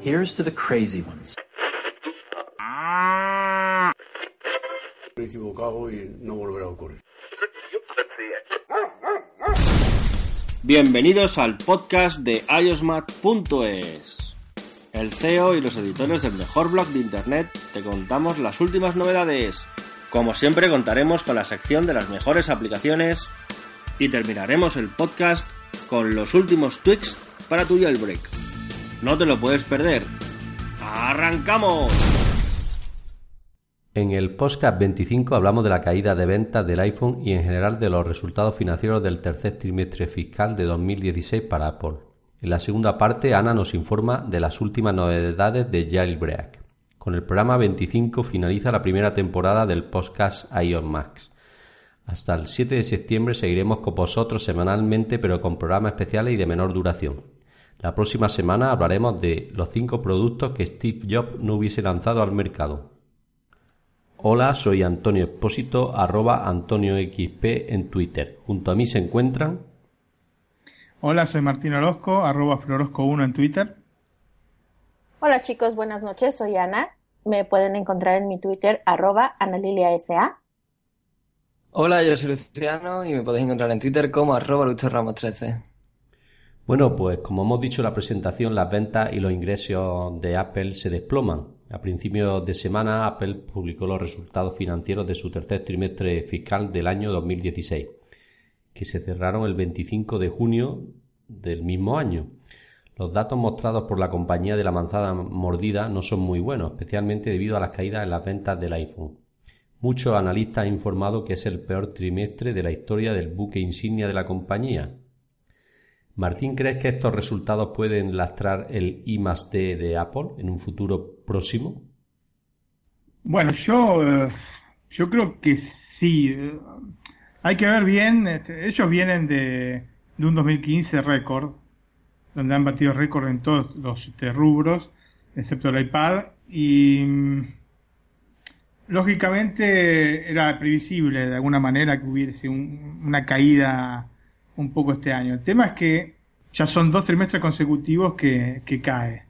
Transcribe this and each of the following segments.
Here's to the crazy ones. Me he equivocado y no volverá a ocurrir. Bienvenidos al podcast de iosmat.es. El CEO y los editores del mejor blog de internet te contamos las últimas novedades. Como siempre contaremos con la sección de las mejores aplicaciones y terminaremos el podcast con los últimos tweaks para tu jailbreak. No te lo puedes perder. ¡Arrancamos! En el podcast 25 hablamos de la caída de ventas del iPhone y en general de los resultados financieros del tercer trimestre fiscal de 2016 para Apple. En la segunda parte, Ana nos informa de las últimas novedades de Jailbreak. Con el programa 25 finaliza la primera temporada del podcast iOS Max. Hasta el 7 de septiembre seguiremos con vosotros semanalmente pero con programas especiales y de menor duración. La próxima semana hablaremos de los 5 productos que Steve Jobs no hubiese lanzado al mercado. Hola, soy Antonio Expósito, arroba AntonioXP en Twitter. Junto a mí se encuentran... Hola, soy Martín Orozco, arroba Florosco1 en Twitter. Hola chicos, buenas noches, soy Ana. Me pueden encontrar en mi Twitter, arroba AnaliliaSA. Hola, yo soy Luciano y me podéis encontrar en Twitter como arroba Ramos13. Bueno, pues como hemos dicho en la presentación, las ventas y los ingresos de Apple se desploman. A principios de semana, Apple publicó los resultados financieros de su tercer trimestre fiscal del año 2016, que se cerraron el 25 de junio del mismo año. Los datos mostrados por la compañía de la manzana mordida no son muy buenos, especialmente debido a las caídas en las ventas del iPhone. Muchos analistas han informado que es el peor trimestre de la historia del buque insignia de la compañía. Martín, ¿crees que estos resultados pueden lastrar el I más D de Apple en un futuro próximo? Bueno, yo, eh, yo creo que sí. Hay que ver bien, este, ellos vienen de, de un 2015 récord, donde han batido récord en todos los este, rubros, excepto el iPad, y mm, lógicamente era previsible de alguna manera que hubiese un- una caída un poco este año. El tema es que ya son dos trimestres consecutivos que, cae.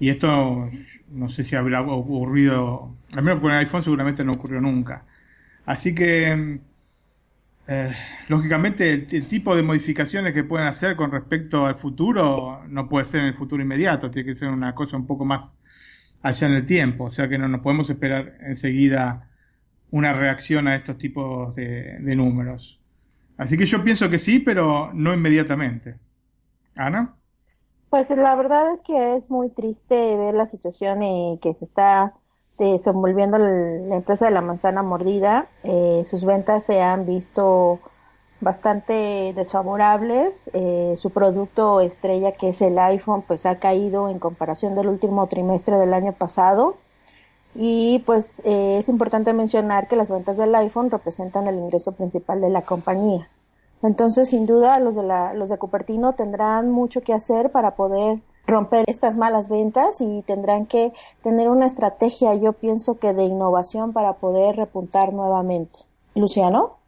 Y esto no sé si habrá ocurrido, al menos con el iPhone seguramente no ocurrió nunca. Así que, eh, lógicamente, el, tipo de modificaciones que pueden hacer con respecto al futuro no puede ser en el futuro inmediato, tiene que ser una cosa un poco más allá en el tiempo. O sea que no nos podemos esperar enseguida una reacción a estos tipos de números. Así que yo pienso que sí, pero no inmediatamente. Ana. Pues la verdad es que es muy triste ver la situación y que se está desenvolviendo el- la empresa de la manzana mordida. Eh, sus ventas se han visto bastante desfavorables. Eh, su producto estrella, que es el iPhone, pues ha caído en comparación del último trimestre del año pasado. Y pues eh, es importante mencionar que las ventas del iPhone representan el ingreso principal de la compañía. Entonces, sin duda, los de, la, los de Cupertino tendrán mucho que hacer para poder romper estas malas ventas y tendrán que tener una estrategia, yo pienso que de innovación para poder repuntar nuevamente. Luciano.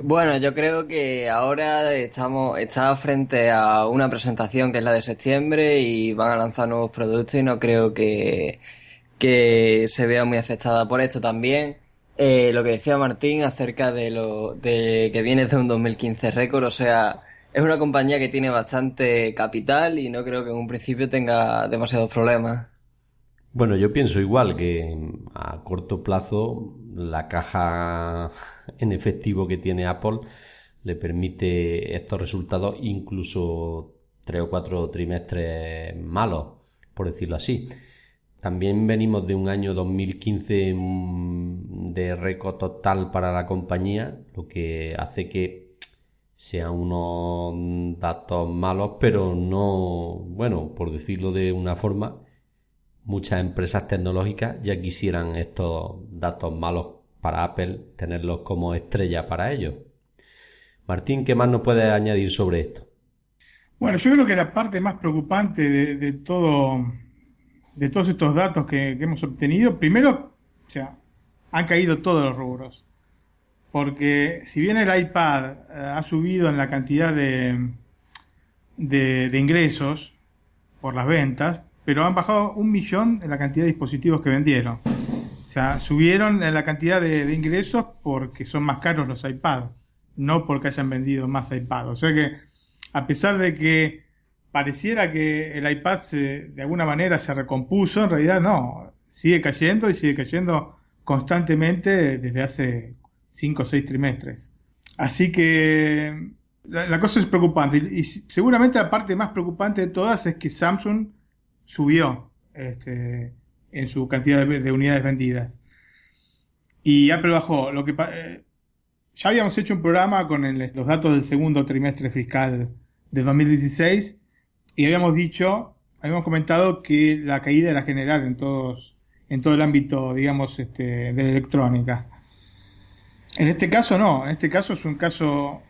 Bueno, yo creo que ahora estamos, está frente a una presentación que es la de septiembre y van a lanzar nuevos productos y no creo que, que se vea muy afectada por esto también. Eh, lo que decía Martín acerca de lo de que viene de un 2015 récord, o sea, es una compañía que tiene bastante capital y no creo que en un principio tenga demasiados problemas. Bueno, yo pienso igual que a corto plazo la caja en efectivo que tiene Apple le permite estos resultados incluso tres o cuatro trimestres malos, por decirlo así. También venimos de un año 2015 mm, de récord total para la compañía, lo que hace que sean unos datos malos, pero no, bueno, por decirlo de una forma, muchas empresas tecnológicas ya quisieran estos datos malos para Apple tenerlos como estrella para ellos. Martín, ¿qué más nos puedes añadir sobre esto? Bueno, yo creo que la parte más preocupante de, de todo, de todos estos datos que, hemos obtenido, primero, o sea, han caído todos los rubros. Porque si bien el iPad eh, ha subido en la cantidad de, de, de ingresos por las ventas, pero han bajado un millón en la cantidad de dispositivos que vendieron. O sea, subieron en la cantidad de, ingresos porque son más caros los iPads, no porque hayan vendido más iPads. O sea que, a pesar de que pareciera que el iPad se, de alguna manera se recompuso, en realidad no, sigue cayendo y sigue cayendo constantemente desde hace 5 o 6 trimestres. Así que la, cosa es preocupante y, seguramente la parte más preocupante de todas es que Samsung subió este, en su cantidad de, unidades vendidas. Y Apple bajó. Lo que eh, ya habíamos hecho un programa con los datos del segundo trimestre fiscal de 2016 y habíamos dicho, habíamos comentado que la caída era general en todos, en todo el ámbito, digamos, este, de la electrónica. En este caso no, en este caso es un caso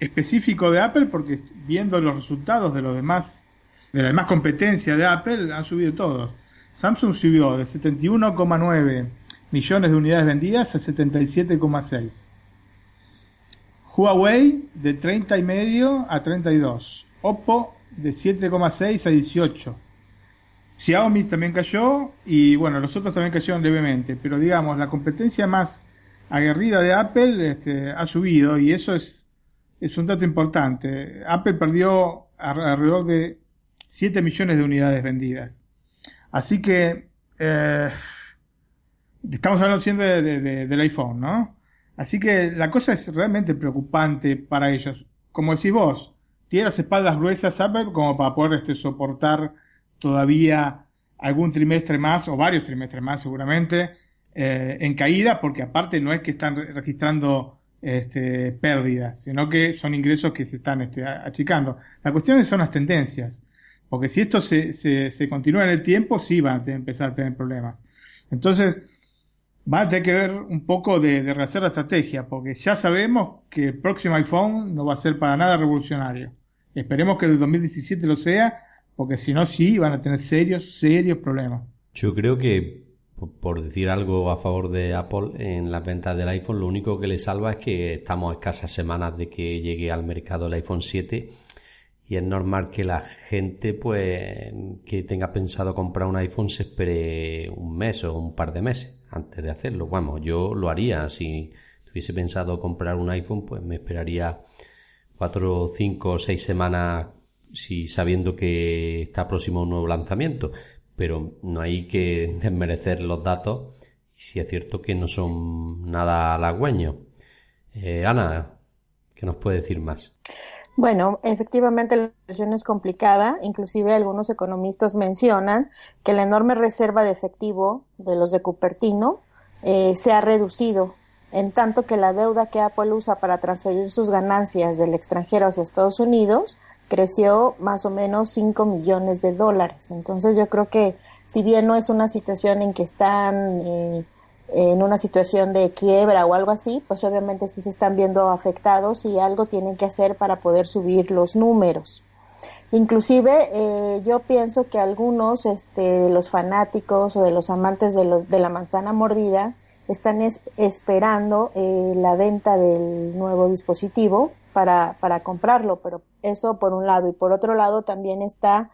específico de Apple porque viendo los resultados de los demás, de la demás competencia de Apple, han subido todos. Samsung subió de 71,9 millones de unidades vendidas a 77,6. Huawei de 30 y medio a 32. Oppo de 7,6 a 18. Xiaomi también cayó y bueno, los otros también cayeron levemente, pero digamos, la competencia más aguerrida de Apple este, ha subido y eso es, es un dato importante. Apple perdió alrededor de 7 millones de unidades vendidas. Así que eh, estamos hablando siempre del iPhone, ¿no? Así que la cosa es realmente preocupante para ellos. Como decís vos, tiene las espaldas gruesas Apple como para poder este, soportar todavía algún trimestre más o varios trimestres más seguramente eh, en caída, porque aparte no es que están registrando este, pérdidas, sino que son ingresos que se están este, achicando. La cuestión son las tendencias. Porque si esto se, se, continúa en el tiempo, sí van a empezar a tener problemas. Entonces, va a tener que ver un poco de, de rehacer la estrategia, porque ya sabemos que el próximo iPhone no va a ser para nada revolucionario. Esperemos que el 2017 lo sea, porque si no, sí van a tener serios, serios problemas. Yo creo que, por decir algo a favor de Apple, en las ventas del iPhone, lo único que le salva es que estamos a escasas semanas de que llegue al mercado el iPhone 7 y es normal que la gente pues que tenga pensado comprar un iPhone se espere un mes o un par de meses antes de hacerlo. Vamos, yo lo haría si tuviese pensado comprar un iPhone, pues me esperaría cuatro, cinco o seis semanas si sabiendo que está próximo un nuevo lanzamiento, pero no hay que desmerecer los datos si es cierto que no son nada halagüeños. Eh, Ana, ¿qué nos puede decir más? Bueno, efectivamente la situación es complicada. Inclusive algunos economistas mencionan que la enorme reserva de efectivo de los de Cupertino eh, se ha reducido, en tanto que la deuda que Apple usa para transferir sus ganancias del extranjero hacia Estados Unidos creció más o menos 5 millones de dólares. Entonces yo creo que si bien no es una situación en que están eh, en una situación de quiebra o algo así, pues obviamente sí se están viendo afectados y algo tienen que hacer para poder subir los números. Inclusive eh, yo pienso que algunos este, de los fanáticos o de los amantes de, los, de la manzana mordida están esperando eh, la venta del nuevo dispositivo para, para comprarlo, pero eso por un lado. Y por otro lado también está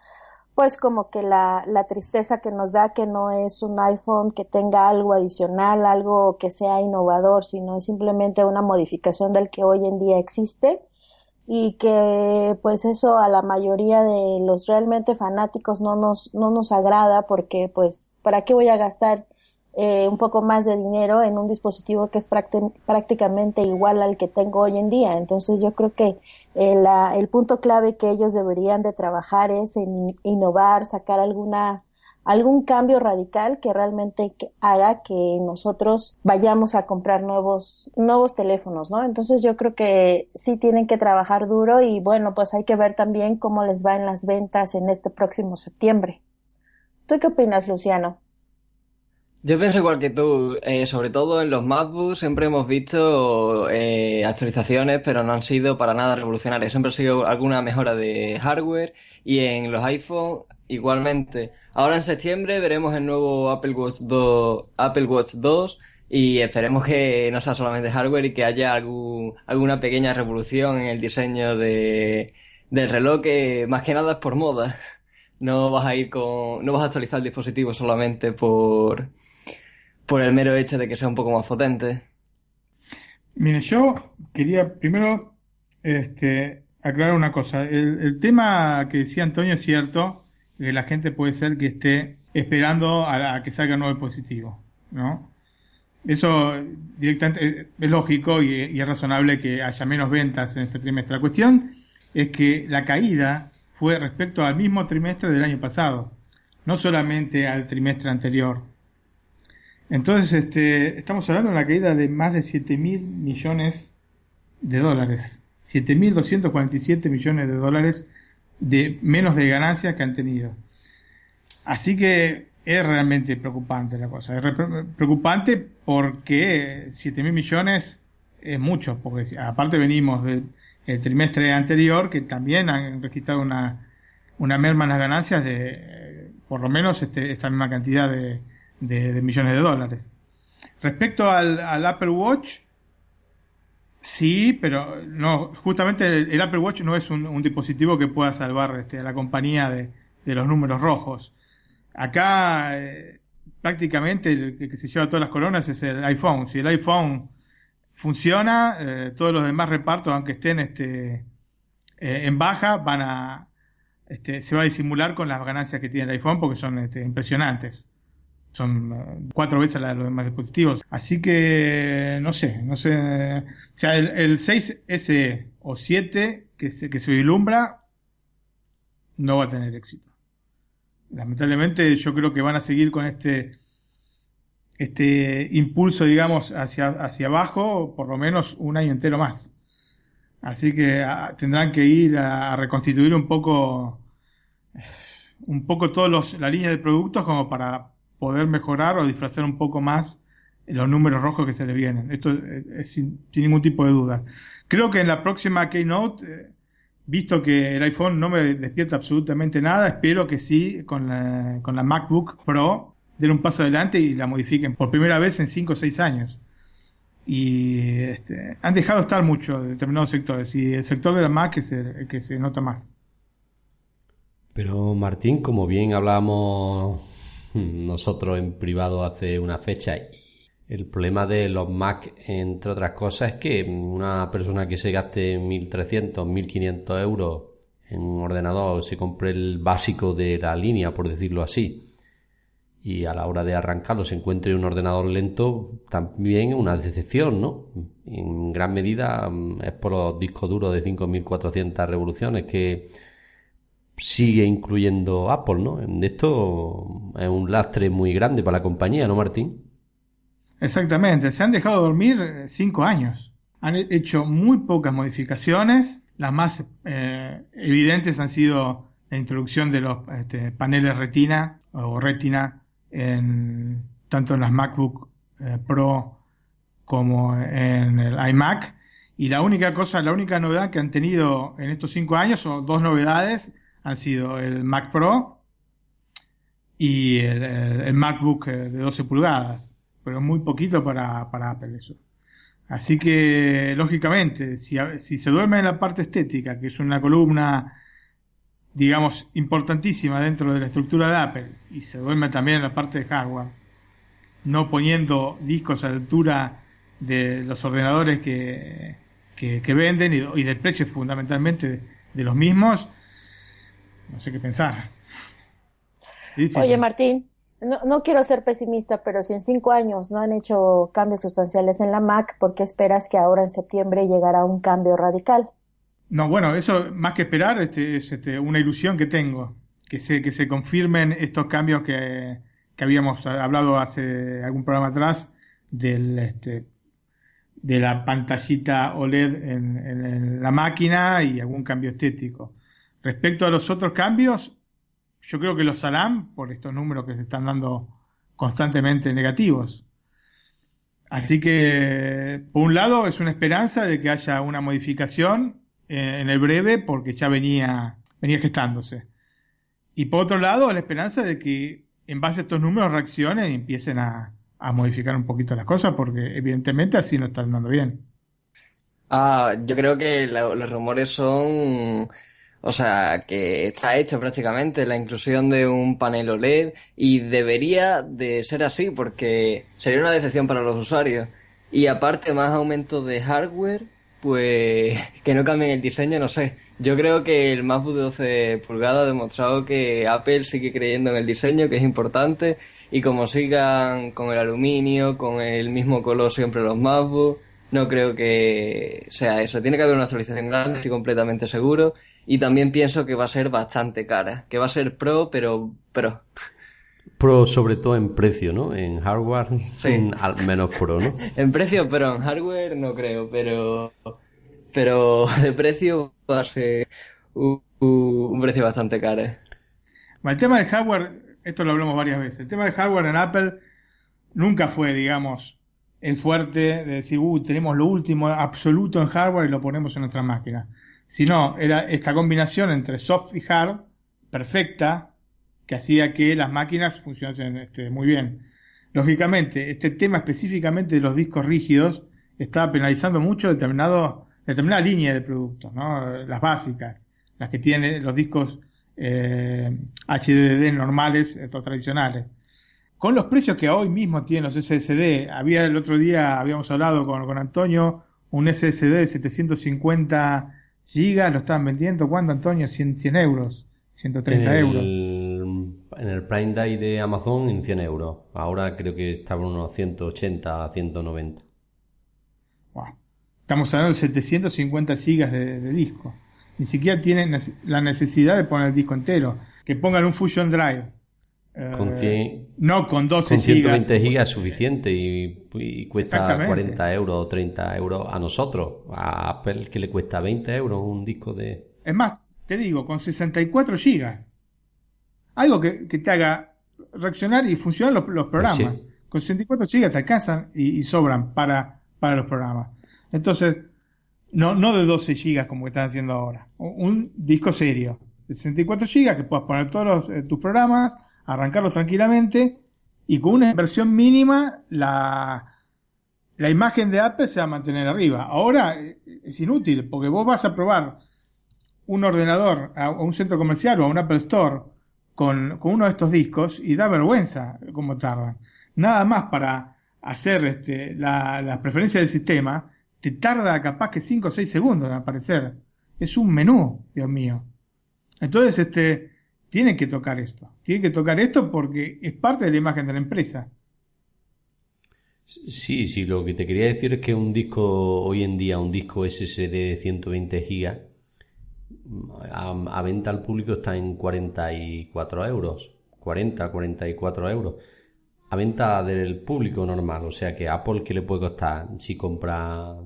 pues como que la, la tristeza que nos da que no es un iPhone que tenga algo adicional, algo que sea innovador, sino es simplemente una modificación del que hoy en día existe. Y que pues eso a la mayoría de los realmente fanáticos no nos, no nos agrada porque pues ¿para qué voy a gastar eh, un poco más de dinero en un dispositivo que es prácticamente igual al que tengo hoy en día? Entonces yo creo que el, el punto clave que ellos deberían de trabajar es innovar, sacar alguna algún cambio radical que realmente haga que nosotros vayamos a comprar nuevos nuevos teléfonos, ¿no? Entonces yo creo que sí tienen que trabajar duro y bueno, pues hay que ver también cómo les va en las ventas en este próximo septiembre. ¿Tú qué opinas, Luciano? Yo pienso igual que tú, eh, sobre todo en los MacBooks siempre hemos visto eh, actualizaciones, pero no han sido para nada revolucionarias. Siempre ha sido alguna mejora de hardware y en los iPhone igualmente. Ahora en septiembre veremos el nuevo Apple Watch 2, Apple Watch 2 y esperemos que no sea solamente hardware y que haya algún, alguna pequeña revolución en el diseño de, del reloj que más que nada es por moda. No vas a ir con, no vas a actualizar el dispositivo solamente por, por el mero hecho de que sea un poco más potente. Mire, yo quería primero este, aclarar una cosa. El, tema que decía Antonio es cierto, que la gente puede ser que esté esperando a, que salga un nuevo dispositivo, ¿no? Eso directamente es lógico y, y, es razonable que haya menos ventas en este trimestre. La cuestión es que la caída fue respecto al mismo trimestre del año pasado, no solamente al trimestre anterior. Entonces, este, estamos hablando de una caída de más de 7 mil millones de dólares. 7.247 millones de dólares de menos de ganancias que han tenido. Así que es realmente preocupante la cosa. Es preocupante porque 7.000 millones es mucho, porque aparte venimos del trimestre anterior que también han registrado una, una merma en las ganancias de por lo menos este, esta misma cantidad de, de, de, millones de dólares. Respecto al, al Apple Watch, Sí, pero no, justamente el, Apple Watch no es un, dispositivo que pueda salvar este, a la compañía de, de los números rojos. Acá eh, prácticamente el, el, que se lleva todas las coronas es el iPhone. Si el iPhone funciona, eh, todos los demás repartos, aunque estén este, eh, en baja, van a este, se va a disimular con las ganancias que tiene el iPhone porque son este, impresionantes son uh, cuatro veces la de los demás dispositivos. Así que no sé, no sé. O sea, el, el 6S o 7 que se, que se vislumbra no va a tener éxito. Lamentablemente yo creo que van a seguir con este este impulso, digamos, hacia, hacia abajo por lo menos un año entero más. Así que tendrán que ir a, a, reconstituir un poco un poco todos los, la línea de productos como para poder mejorar o disfrazar un poco más los números rojos que se le vienen. Esto es sin, sin ningún tipo de duda. Creo que en la próxima Keynote, eh, visto que el iPhone no me despierta absolutamente nada, espero que sí con la, con la MacBook Pro den un paso adelante y la modifiquen por primera vez en 5 o 6 años. Y este, han dejado estar mucho determinados sectores y el sector de la Mac es el, el que se nota más. Pero Martín, como bien hablábamos nosotros en privado hace una fecha. El problema de los Mac, entre otras cosas, es que una persona que se gaste 1.300, 1.500 euros en un ordenador, se compre el básico de la línea, por decirlo así, y a la hora de arrancarlo se encuentre un ordenador lento, también una decepción, ¿no? En gran medida mm, es por los discos duros de 5.400 revoluciones que sigue incluyendo Apple, ¿no? Esto es un lastre muy grande para la compañía, ¿no, Martín? Exactamente, se han dejado dormir cinco años. Han hecho muy pocas modificaciones. Las más eh, evidentes han sido la introducción de los este, paneles retina o retina en, tanto en las MacBook eh, Pro como en el iMac. Y la única cosa, la única novedad que han tenido en estos cinco años son dos novedades han sido el Mac Pro y el, MacBook de 12 pulgadas, pero muy poquito para, para Apple eso. Así que, lógicamente, si, si se duerme en la parte estética, que es una columna, digamos, importantísima dentro de la estructura de Apple, y se duerme también en la parte de hardware, no poniendo discos a la altura de los ordenadores que, que, venden y, y, del precio fundamentalmente de los mismos, no sé qué pensar. Sí, sí, Oye, sí. Martín, no, no, quiero ser pesimista, pero si en cinco años no han hecho cambios sustanciales en la Mac, ¿por qué esperas que ahora en septiembre llegara un cambio radical? No, bueno, eso más que esperar este, es este, una ilusión que tengo, que se, que se confirmen estos cambios que, que habíamos hablado hace algún programa atrás del, este, de la pantallita OLED en, en, en la máquina y algún cambio estético. Respecto a los otros cambios, yo creo que los harán por estos números que se están dando constantemente negativos. Así que, por un lado, es una esperanza de que haya una modificación en el breve porque ya venía, venía gestándose. Y por otro lado, la esperanza de que en base a estos números reaccionen y empiecen a, a modificar un poquito las cosas porque evidentemente así no están dando bien. Ah, yo creo que los rumores son O sea, que está hecho prácticamente la inclusión de un panel OLED y debería de ser así porque sería una decepción para los usuarios. Y aparte, más aumento de hardware, pues que no cambien el diseño, no sé. Yo creo que el MacBook de 12 pulgadas ha demostrado que Apple sigue creyendo en el diseño, que es importante, y como sigan con el aluminio, con el mismo color siempre los MacBook, no creo que sea eso. Tiene que haber una actualización grande, estoy completamente seguro, y también pienso que va a ser bastante cara, que va a ser pro, pero pro. Pro sobre todo en precio, ¿no? En hardware Sí. al menos pro, ¿no? En precio, pero en hardware no creo, pero pero de precio va a ser un, un precio bastante caro. Bueno, el tema del hardware, esto lo hablamos varias veces. El tema del hardware en Apple nunca fue, digamos, el fuerte de decir, uh, tenemos lo último absoluto en hardware y lo ponemos en nuestra máquina. Sino, era esta combinación entre soft y hard, perfecta, que hacía que las máquinas funcionasen este, muy bien. Lógicamente, este tema específicamente de los discos rígidos estaba penalizando mucho determinado, determinada línea de productos, ¿no? Las básicas, las que tienen los discos eh, HDD normales, estos tradicionales. Con los precios que hoy mismo tienen los SSD, había el otro día, habíamos hablado con, con Antonio, un SSD de 750 gigas, lo estaban vendiendo, ¿cuánto Antonio? 100, 100 euros, 130 en el, euros. En el Prime Day de Amazon en 100 euros. Ahora creo que estaban unos 180, 190. Wow. Estamos hablando de 750 gigas de, de disco. Ni siquiera tienen la necesidad de poner el disco entero. Que pongan un Fusion Drive. Eh, Con 100 no con 12 Con 120 gigas. gigas es suficiente y, y cuesta Exactamente. 40 euros o 30 euros a nosotros. A Apple que le cuesta 20 euros un disco de... Es más, te digo, con 64 gigas. Algo que, que te haga reaccionar y funcionar los, los programas. Sí. Con 64 gigas te alcanzan y, y sobran para, para los programas. Entonces, no, no de 12 gigas como están haciendo ahora. Un, un disco serio. De 64 gigas que puedas poner todos los, eh, tus programas, arrancarlos tranquilamente y con una inversión mínima la, la imagen de Apple se va a mantener arriba. Ahora eh, es inútil porque vos vas a probar un ordenador a, un centro comercial o a un Apple Store con, con uno de estos discos y da vergüenza cómo tardan. Nada más para hacer este, la, la preferencia del sistema, te tarda capaz que 5 o 6 segundos en aparecer. Es un menú, Dios mío. Entonces, este, tiene que tocar esto. Tiene que tocar esto porque es parte de la imagen de la empresa. Sí, sí, lo que te quería decir es que un disco, hoy en día, un disco SSD de 120 gigas, a, a venta al público está en 44 euros. 40, 44 euros. A venta del público normal, o sea que Apple, ¿qué le puede costar si compra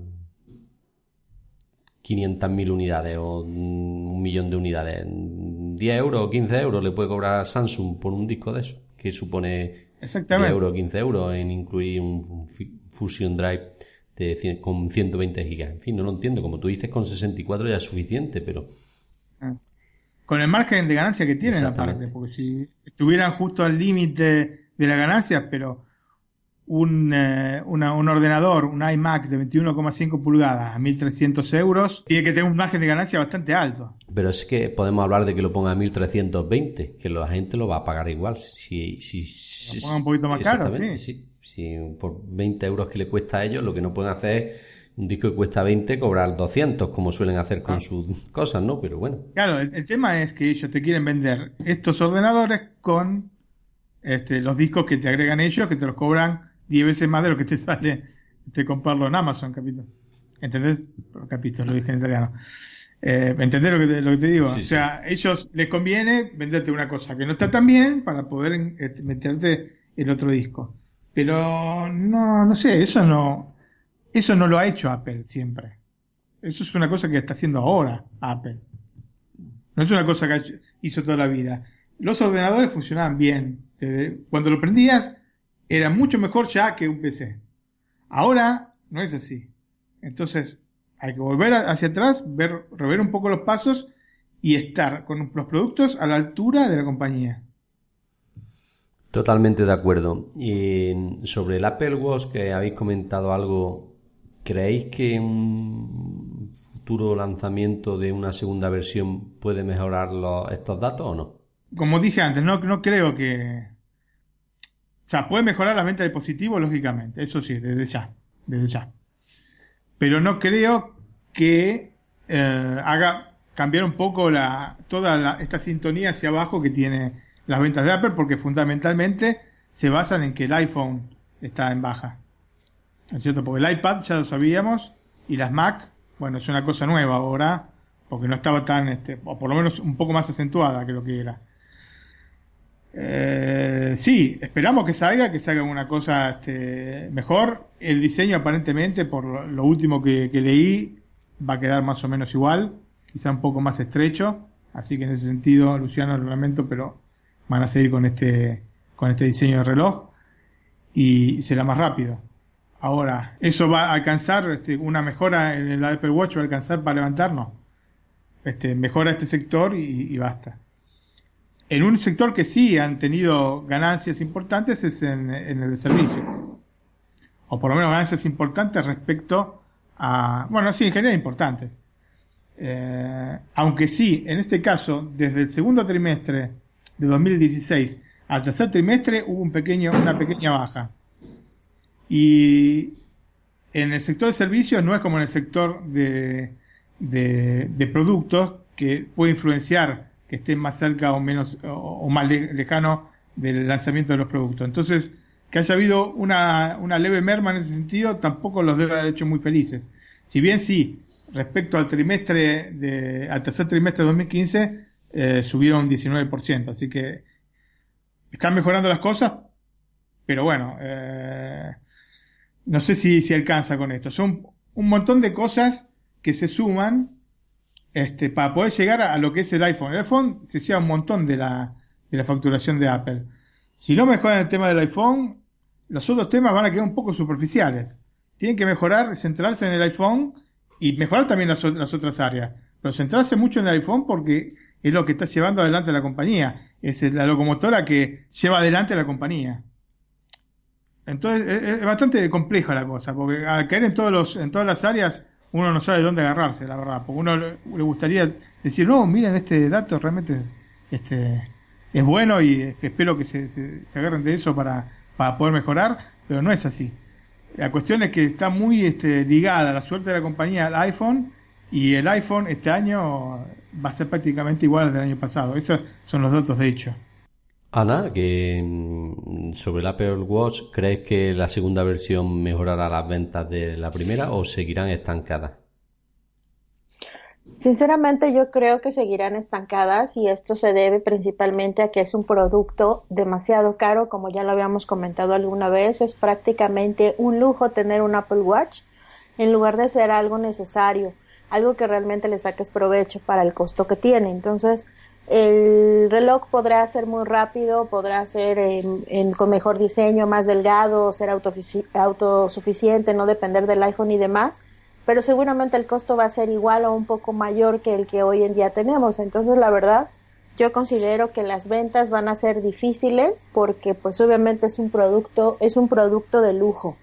500.000 unidades o un millón de unidades? 10 euros o 15 euros le puede cobrar Samsung por un disco de eso, que supone 10 Exactamente. euros, 15 euros en incluir un, Fusion Drive de, cien- con 120 gigas. En fin, no lo entiendo. Como tú dices, con 64 ya es suficiente, pero Con el margen de ganancia que tienen aparte, porque si estuvieran justo al límite de la ganancia, pero un, eh, una- un ordenador, un iMac de 21,5 pulgadas a 1.300 euros, tiene que tener un margen de ganancia bastante alto. Pero es que podemos hablar de que lo ponga a 1320, que la gente lo va a pagar igual. Si, si, si- ponga un poquito más caro, Exactamente, sí. Si por 20 euros que le cuesta a ellos, lo que no pueden hacer es un disco que cuesta 20 cobrar 200, como suelen hacer con Ah. sus cosas, ¿no? Pero bueno, Claro, el, el tema es que ellos te quieren vender estos ordenadores con este, los discos que te agregan ellos, que te los cobran 10 veces más de lo que te sale este, comprarlo en Amazon, capito. ¿Entendés? Capito, lo dije en italiano. Eh, ¿Entendés lo que te, lo que te digo? Sí, o sea, ellos les conviene venderte una cosa que no está tan bien para poder este, meterte el otro disco. Pero no, no sé, eso no, eso no lo ha hecho Apple siempre. Eso es una cosa que está haciendo ahora Apple. No es una cosa que hizo toda la vida. Los ordenadores funcionaban bien. Desde- Cuando lo prendías, era mucho mejor ya que un PC. Ahora no es así. Entonces, hay que volver hacia atrás, ver, rever un poco los pasos y estar con los productos a la altura de la compañía. totalmente de acuerdo. Y sobre el Apple Watch, que habéis comentado algo, ¿creéis que un futuro lanzamiento de una segunda versión puede mejorar estos datos o no? Como dije antes, no, no creo que... O sea, puede mejorar la venta de dispositivos, lógicamente, eso sí, desde ya, desde ya. Pero no creo que eh, haga cambiar un poco la, toda esta sintonía hacia abajo que tiene las ventas de Apple, porque fundamentalmente se basan en que el iPhone está en baja. ¿Es cierto? Porque el iPad ya lo sabíamos y las Mac, bueno, es una cosa nueva ahora, porque no estaba tan, este, o por lo menos un poco más acentuada que lo que era. Eh, sí, esperamos que salga, que salga una cosa este, mejor. El diseño aparentemente, por lo último que, leí, va a quedar más o menos igual, quizá un poco más estrecho. Así que en ese sentido, Luciano, lo lamento, pero van a seguir con este, con este diseño de reloj y será más rápido. Ahora, ¿eso va a alcanzar este, una mejora en el Apple Watch? ¿Va a alcanzar para levantarnos? Este, mejora este sector y, basta. En un sector que sí han tenido ganancias importantes es en, el de servicios. O por lo menos ganancias importantes respecto a... Bueno, sí, en general importantes. Eh, aunque sí, en este caso, desde el segundo trimestre de 2016 al tercer trimestre hubo un pequeño, una pequeña baja. Y en el sector de servicios no es como en el sector de, de, productos que puede influenciar que estén más cerca o menos o, más lejano del lanzamiento de los productos. Entonces, que haya habido una, una leve merma en ese sentido tampoco los debe haber hecho muy felices. Si bien sí, respecto al trimestre de, al tercer trimestre de 2015 eh, subieron un 19%, así que están mejorando las cosas, pero bueno, eh, no sé si, si alcanza con esto. Son un montón de cosas que se suman este, para poder llegar a, lo que es el iPhone. El iPhone se lleva un montón de la, de la facturación de Apple. Si no mejoran el tema del iPhone, los otros temas van a quedar un poco superficiales. Tienen que mejorar, centrarse en el iPhone y mejorar también las, las otras áreas. Pero centrarse mucho en el iPhone porque es lo que está llevando adelante la compañía. Es la locomotora que lleva adelante la compañía. Entonces es, bastante compleja la cosa, porque al caer en, todos los, en todas las áreas uno no sabe de dónde agarrarse, la verdad. Porque uno le, gustaría decir, no, miren, este dato realmente este, es bueno y espero que se, se, agarren de eso para, para poder mejorar, pero no es así. La cuestión es que está muy este, ligada la suerte de la compañía al iPhone y el iPhone este año va a ser prácticamente igual al del año pasado. Esos son los datos de hecho. Ana, que mm, sobre el Apple Watch, ¿crees que la segunda versión mejorará las ventas de la primera o seguirán estancadas? Sinceramente yo creo que seguirán estancadas y esto se debe principalmente a que es un producto demasiado caro, como ya lo habíamos comentado alguna vez, es prácticamente un lujo tener un Apple Watch en lugar de ser algo necesario, algo que realmente le saques provecho para el costo que tiene. Entonces, el reloj podrá ser muy rápido, podrá ser con mejor diseño, más delgado, ser autosuficiente, no depender del iPhone y demás, pero seguramente el costo va a ser igual o un poco mayor que el que hoy en día tenemos. Entonces, la verdad, yo considero que las ventas van a ser difíciles porque pues obviamente es un producto, es un producto de lujo.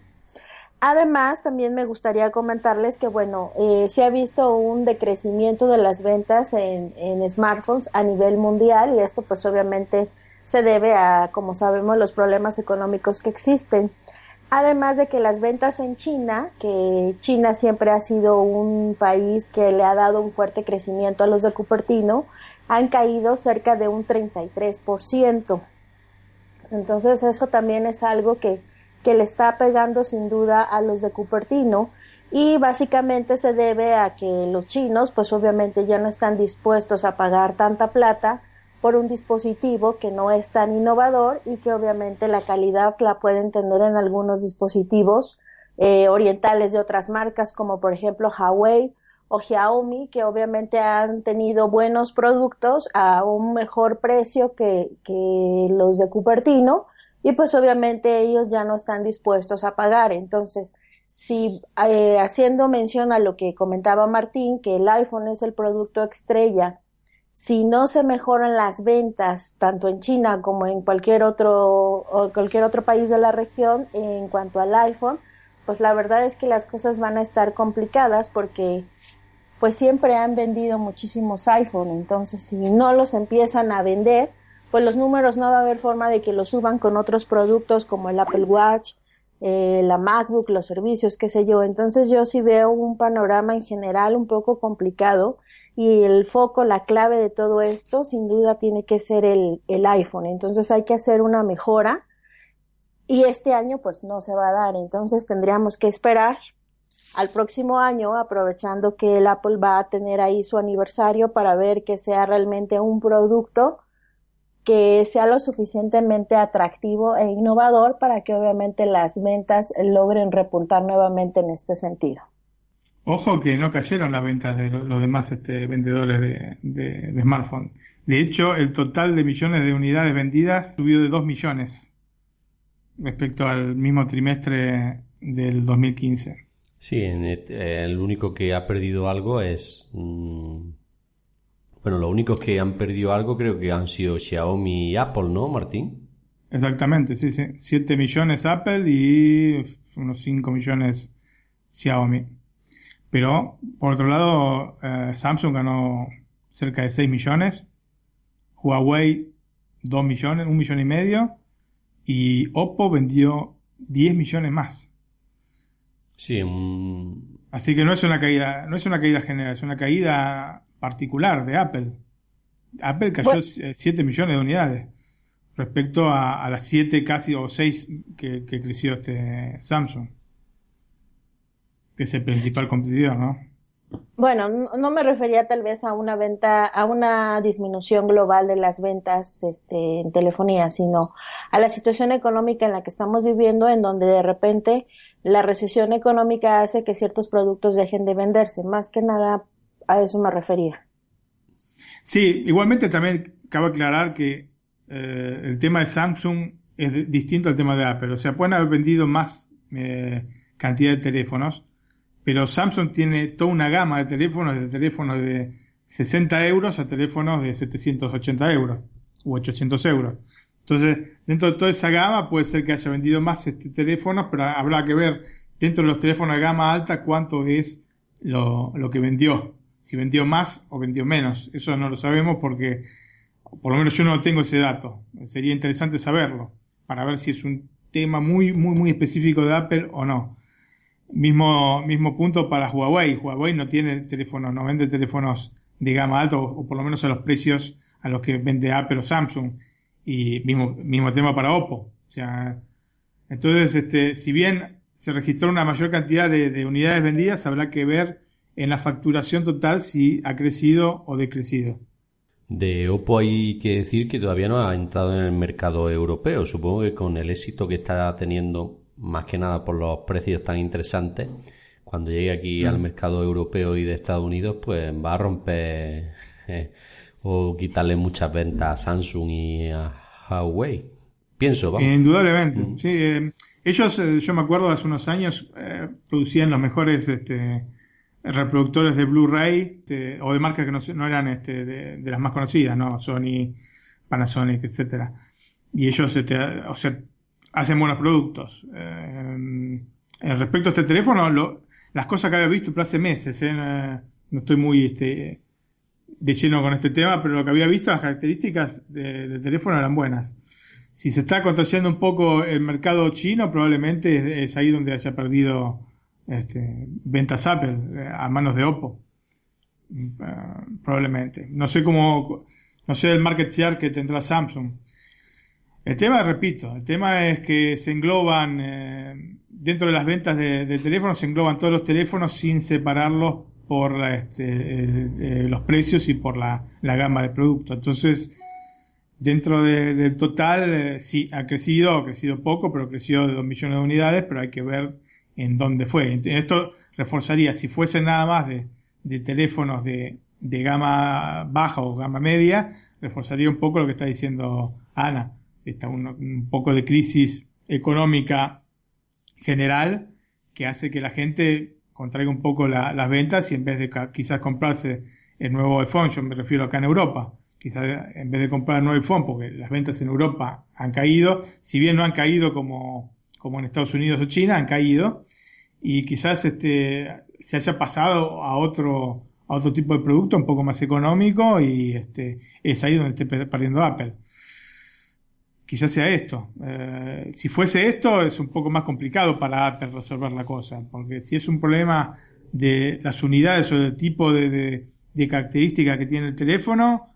Además, también me gustaría comentarles que, bueno, eh, se ha visto un decrecimiento de las ventas en, en, smartphones a nivel mundial y esto pues obviamente se debe a, como sabemos, los problemas económicos que existen. Además de que las ventas en China, que China siempre ha sido un país que le ha dado un fuerte crecimiento a los de Cupertino, han caído cerca de un 33%. Entonces eso también es algo que que le está pegando sin duda a los de Cupertino y básicamente se debe a que los chinos pues obviamente ya no están dispuestos a pagar tanta plata por un dispositivo que no es tan innovador y que obviamente la calidad la pueden tener en algunos dispositivos eh, orientales de otras marcas como por ejemplo Huawei o Xiaomi que obviamente han tenido buenos productos a un mejor precio que, que los de Cupertino y pues obviamente ellos ya no están dispuestos a pagar. Entonces, si eh, haciendo mención a lo que comentaba Martín, que el iPhone es el producto estrella, si no se mejoran las ventas tanto en China como en cualquier otro o cualquier otro país de la región en cuanto al iPhone, pues la verdad es que las cosas van a estar complicadas porque pues siempre han vendido muchísimos iPhone, entonces si no los empiezan a vender, pues los números no va a haber forma de que los suban con otros productos como el Apple Watch, eh, la MacBook, los servicios, qué sé yo. Entonces yo sí veo un panorama en general un poco complicado y el foco, la clave de todo esto, sin duda tiene que ser el, el iPhone. Entonces hay que hacer una mejora y este año pues no se va a dar. Entonces tendríamos que esperar al próximo año, aprovechando que el Apple va a tener ahí su aniversario para ver que sea realmente un producto que sea lo suficientemente atractivo e innovador para que obviamente las ventas logren repuntar nuevamente en este sentido. Ojo que no cayeron las ventas de los demás este, vendedores de, de, smartphones. De hecho, el total de millones de unidades vendidas subió de 2 millones respecto al mismo trimestre del 2015. Sí, en el, único que ha perdido algo es mm, bueno, los únicos que han perdido algo creo que han sido Xiaomi y Apple, ¿no, Martín? Exactamente, sí, sí. 7 millones Apple y unos 5 millones Xiaomi. Pero, por otro lado, eh, Samsung ganó cerca de 6 millones, Huawei 2 millones, 1 millón y medio, y Oppo vendió 10 millones más. Sí, un... Así que no es una caída, no es una caída general, es una caída particular de Apple. Apple cayó 7 millones de unidades respecto a, las 7 casi o 6 que, creció este Samsung, que es el principal competidor, ¿no? Bueno, no me refería tal vez a una venta, a una disminución global de las ventas este, en telefonía, sino a la situación económica en la que estamos viviendo, en donde de repente la recesión económica hace que ciertos productos dejen de venderse, más que nada a eso me refería. Sí, igualmente también cabe aclarar que eh, el tema de Samsung es distinto al tema de Apple. O sea, pueden haber vendido más eh, cantidad de teléfonos, pero Samsung tiene toda una gama de teléfonos, de teléfonos de 60 euros a teléfonos de 780 euros u 800 euros. Entonces, dentro de toda esa gama puede ser que haya vendido más este, teléfonos, pero habrá que ver dentro de los teléfonos de gama alta cuánto es lo, lo que vendió si vendió más o vendió menos. Eso no lo sabemos porque, por lo menos yo no tengo ese dato. Sería interesante saberlo, para ver si es un tema muy, muy, muy específico de Apple o no. Mismo, mismo punto para Huawei. Huawei no tiene teléfonos, no vende teléfonos de gama alta, o, por lo menos a los precios a los que vende Apple o Samsung. Y mismo, mismo tema para Oppo. O sea, entonces, este, si bien se registró una mayor cantidad de, de unidades vendidas, habrá que ver en la facturación total si ha crecido o decrecido. De Oppo hay que decir que todavía no ha entrado en el mercado europeo. Supongo que con el éxito que está teniendo, más que nada por los precios tan interesantes, cuando llegue aquí al mm. mercado europeo y de Estados Unidos, pues va a romper eh, o quitarle muchas ventas a Samsung y a Huawei. Pienso, vamos. Indudablemente. Mm. Sí, eh, ellos, eh, yo me acuerdo, hace unos años producían los mejores este, reproductores de Blu-ray o de marcas que no, no eran este, de, las más conocidas, ¿no? Sony, Panasonic, etcétera. Y ellos este, o hacen buenos productos. Eh, respecto a este teléfono, las cosas que había visto hace meses, ¿eh? no estoy muy este, de lleno con este tema, pero lo que había visto, las características del teléfono eran buenas. Si se está contrayendo un poco el mercado chino, probablemente es ahí donde haya perdido este, ventas Apple eh, a manos de Oppo. Eh, probablemente. No sé cómo, no sé el market share que tendrá Samsung. El tema, repito, el tema es que se engloban, eh, dentro de las ventas de, teléfonos, se engloban todos los teléfonos sin separarlos por este, los precios y por la, gama de productos. Entonces, dentro del total, sí, ha crecido, ha crecido poco, pero creció de 2 millones de unidades, pero hay que ver en dónde fue. Esto reforzaría, si fuese nada más de, teléfonos de, gama baja o gama media, reforzaría un poco lo que está diciendo Ana. Está un, poco de crisis económica general que hace que la gente contraiga un poco las ventas y en vez de quizás comprarse el nuevo iPhone, yo me refiero acá en Europa, quizás en vez de comprar el nuevo iPhone, porque las ventas en Europa han caído, si bien no han caído como en Estados Unidos o China, han caído, y quizás este se haya pasado a otro a otro tipo de producto un poco más económico y este, es ahí donde esté perdiendo Apple. Quizás sea esto. Eh, si fuese esto, es un poco más complicado para Apple resolver la cosa, porque si es un problema de las unidades o del tipo de, de, características que tiene el teléfono,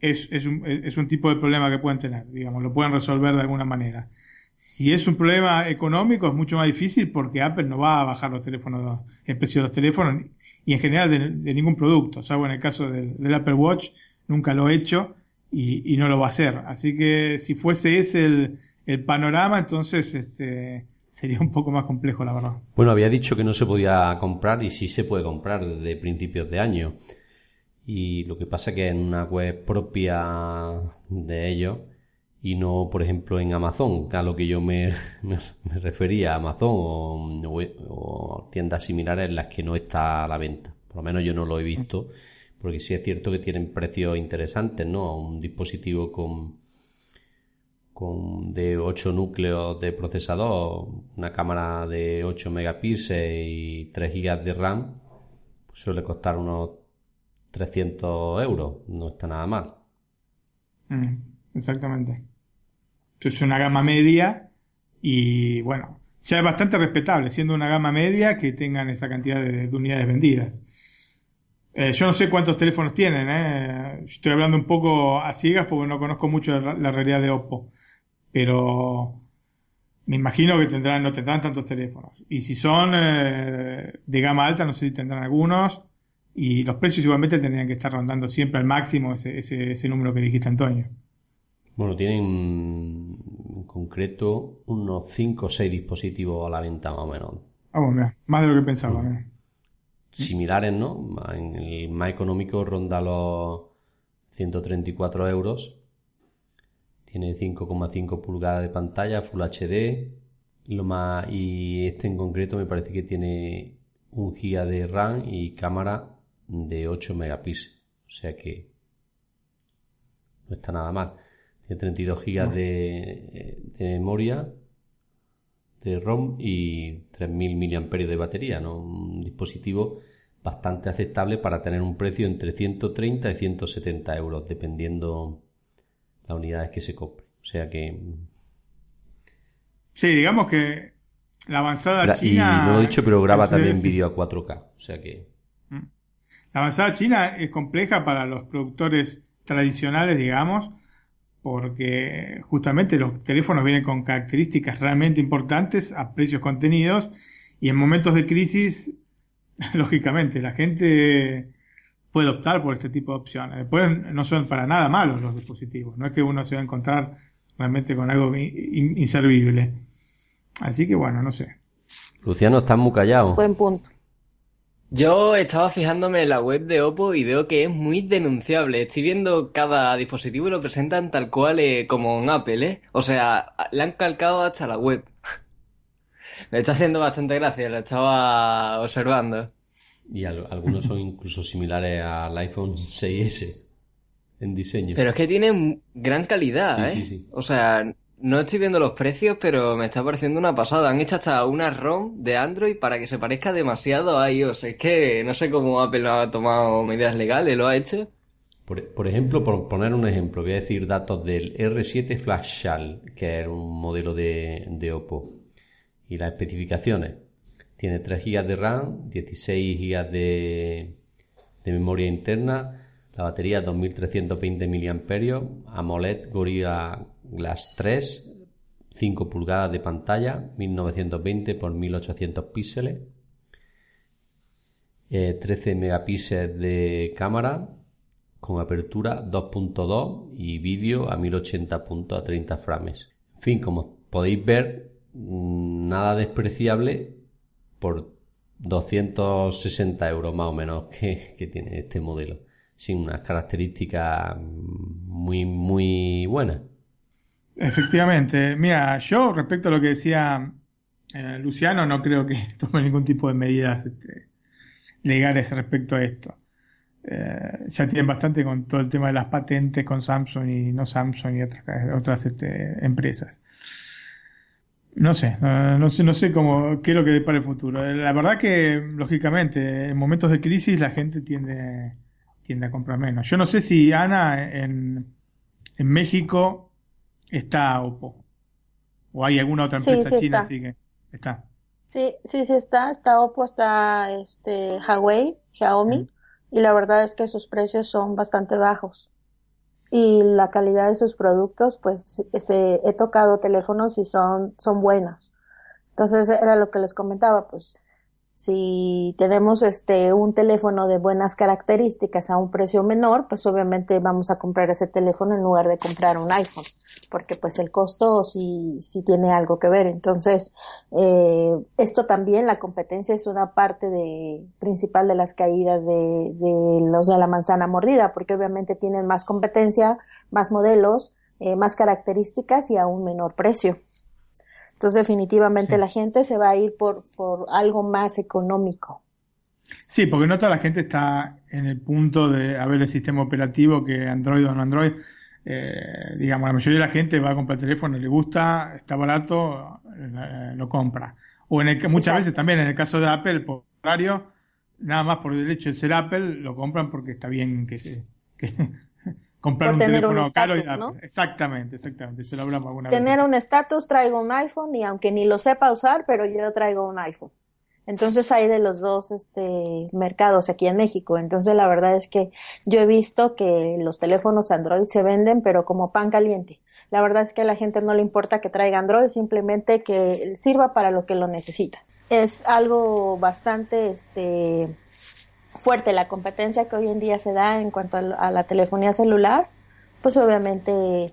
es, es, un, es un tipo de problema que pueden tener, digamos, lo pueden resolver de alguna manera. Si es un problema económico, es mucho más difícil porque Apple no va a bajar los teléfonos, el precio de los teléfonos y en general de, ningún producto, salvo en el caso del, Apple Watch, nunca lo he hecho y, no lo va a hacer. Así que si fuese ese el, el panorama, entonces este, sería un poco más complejo, la verdad. Bueno, había dicho que no se podía comprar y sí se puede comprar desde principios de año. Y lo que pasa que en una web propia de ellos y no, por ejemplo, en Amazon, a lo que yo me, me, refería, Amazon o, tiendas similares en las que no está a la venta. Por lo menos yo no lo he visto, porque sí es cierto que tienen precios interesantes, ¿no? Un dispositivo con, con de 8 núcleos de procesador, una cámara de 8 megapíxeles y 3 gigas de RAM, pues suele costar unos 300 euros, no está nada mal. Mm, exactamente es una gama media y bueno, ya es bastante respetable, siendo una gama media que tengan esa cantidad de, unidades vendidas. Eh, yo no sé cuántos teléfonos tienen, eh. estoy hablando un poco a ciegas porque no conozco mucho la, realidad de Oppo, pero me imagino que tendrán, no tendrán tantos teléfonos. Y si son eh, de gama alta, no sé si tendrán algunos, y los precios igualmente tendrían que estar rondando siempre al máximo ese, ese, ese número que dijiste, Antonio. Bueno, tienen en concreto unos 5 o 6 dispositivos a la venta más o menos. Ah, bueno, más de lo que pensaba. Mm. Similares, ¿no? En el más económico ronda los 134 euros. Tiene 5,5 pulgadas de pantalla, Full HD. Lo más, y este en concreto me parece que tiene un giga de RAM y cámara de 8 megapíxeles. O sea que no está nada mal. Tiene 32 GB de, memoria de ROM y 3000 mAh de batería, ¿no? Un dispositivo bastante aceptable para tener un precio entre 130 y 170 euros, dependiendo las unidades que se compre. O sea que. Sí, digamos que la avanzada china. Y no lo he dicho, pero graba también vídeo a 4K. O sea que. Mm. La avanzada china es compleja para los productores tradicionales, digamos, porque justamente los teléfonos vienen con características realmente importantes a precios contenidos y en momentos de crisis, lógicamente, la gente puede optar por este tipo de opciones. Después no son para nada malos los dispositivos, no es que uno se va a encontrar realmente con algo inservible. Así que bueno, no sé. Luciano, estás muy callado. Buen punto. Yo estaba fijándome en la web de Oppo y veo que es muy denunciable. Estoy viendo cada dispositivo y lo presentan tal cual eh, como en Apple, ¿eh? O sea, le han calcado hasta la web. Me está haciendo bastante gracia, lo estaba observando. Y algunos son incluso similares al iPhone 6S en diseño. Pero es que tienen gran calidad, ¿eh? Sí, sí. O sea, no estoy viendo los precios, pero me está pareciendo una pasada. Han hecho hasta una ROM de Android para que se parezca demasiado a iOS. Es que no sé cómo Apple ha tomado medidas legales, ¿lo ha hecho? Por, ejemplo, por poner un ejemplo, voy a decir datos del R7 Flash Shell, que es un modelo de, de Oppo. Y las especificaciones. Tiene 3 GB de RAM, 16 GB de, de memoria interna, la batería 2320 mAh, AMOLED Gorilla Glass 3, 5 pulgadas de pantalla, 1920 x 1800 píxeles, 13 megapíxeles de cámara con apertura 2.2 y vídeo a 1080 a 30 frames. En fin, como podéis ver, mm, nada despreciable por 260 euros más o menos que tiene este modelo sin unas características muy, muy buenas. Efectivamente. Mira, yo respecto a lo que decía eh, Luciano, no creo que tome ningún tipo de medidas este, legales respecto a esto. Eh, ya tienen bastante con todo el tema de las patentes con Samsung y no Samsung y otras, otras este, empresas. No sé, no sé, no sé cómo, qué es lo que para el futuro. La verdad que, lógicamente, en momentos de crisis la gente tiende, tiende a comprar menos. Yo no sé si Ana en, en México está Oppo. ¿O hay alguna otra empresa china así que está? Sí, sí, sí está. Está Oppo, está este, Huawei, Xiaomi. Y la verdad es que sus precios son bastante bajos. Y la calidad de sus productos, pues ese, he tocado teléfonos y son, son buenos. Entonces era lo que les comentaba, pues si tenemos este un teléfono de buenas características a un precio menor, pues obviamente vamos a comprar ese teléfono en lugar de comprar un iPhone, porque pues el costo sí, sí tiene algo que ver. Entonces, eh, esto también, la competencia es una parte de, principal de las caídas de, de los de la manzana mordida, porque obviamente tienen más competencia, más modelos, eh, más características y a un menor precio. Entonces definitivamente la gente se va a ir por, por algo más económico. Sí, porque no toda la gente está en el punto de haber el sistema operativo que Android o no Android. Eh, digamos, la mayoría de la gente va a comprar el teléfono, le gusta, está barato, eh, lo compra. O en el, muchas veces también en el caso de Apple, por horario, nada más por el hecho de ser Apple, lo compran porque está bien que se, que, comprar un teléfono caro y Exactamente, exactamente. Se lo hablamos alguna tener un estatus, traigo un iPhone y aunque ni lo sepa usar, pero yo traigo un iPhone. Entonces hay de los dos este, mercados aquí en México. Entonces la verdad es que yo he visto que los teléfonos Android se venden, pero como pan caliente. La verdad es que a la gente no le importa que traiga Android, simplemente que sirva para lo que lo necesita. Es algo bastante, este, fuerte la competencia que hoy en día se da en cuanto a la telefonía celular, pues obviamente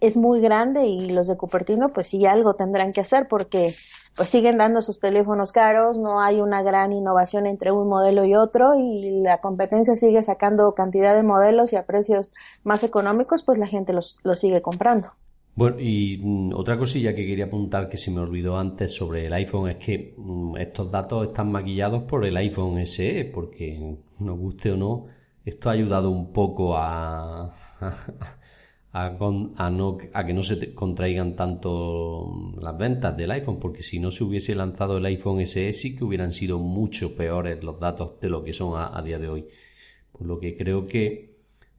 es muy grande y los de Cupertino pues sí algo tendrán que hacer porque pues siguen dando sus teléfonos caros, no hay una gran innovación entre un modelo y otro y la competencia sigue sacando cantidad de modelos y a precios más económicos, pues la gente los, los sigue comprando. Bueno, y mm, otra cosilla que quería apuntar que se me olvidó antes sobre el iPhone es que mm, estos datos están maquillados por el iPhone SE, porque nos guste o no, esto ha ayudado un poco a, a, no, a que no se contraigan tanto las ventas del iPhone, porque si no se hubiese lanzado el iPhone SE sí que hubieran sido mucho peores los datos de lo que son a día de hoy. Por lo que creo que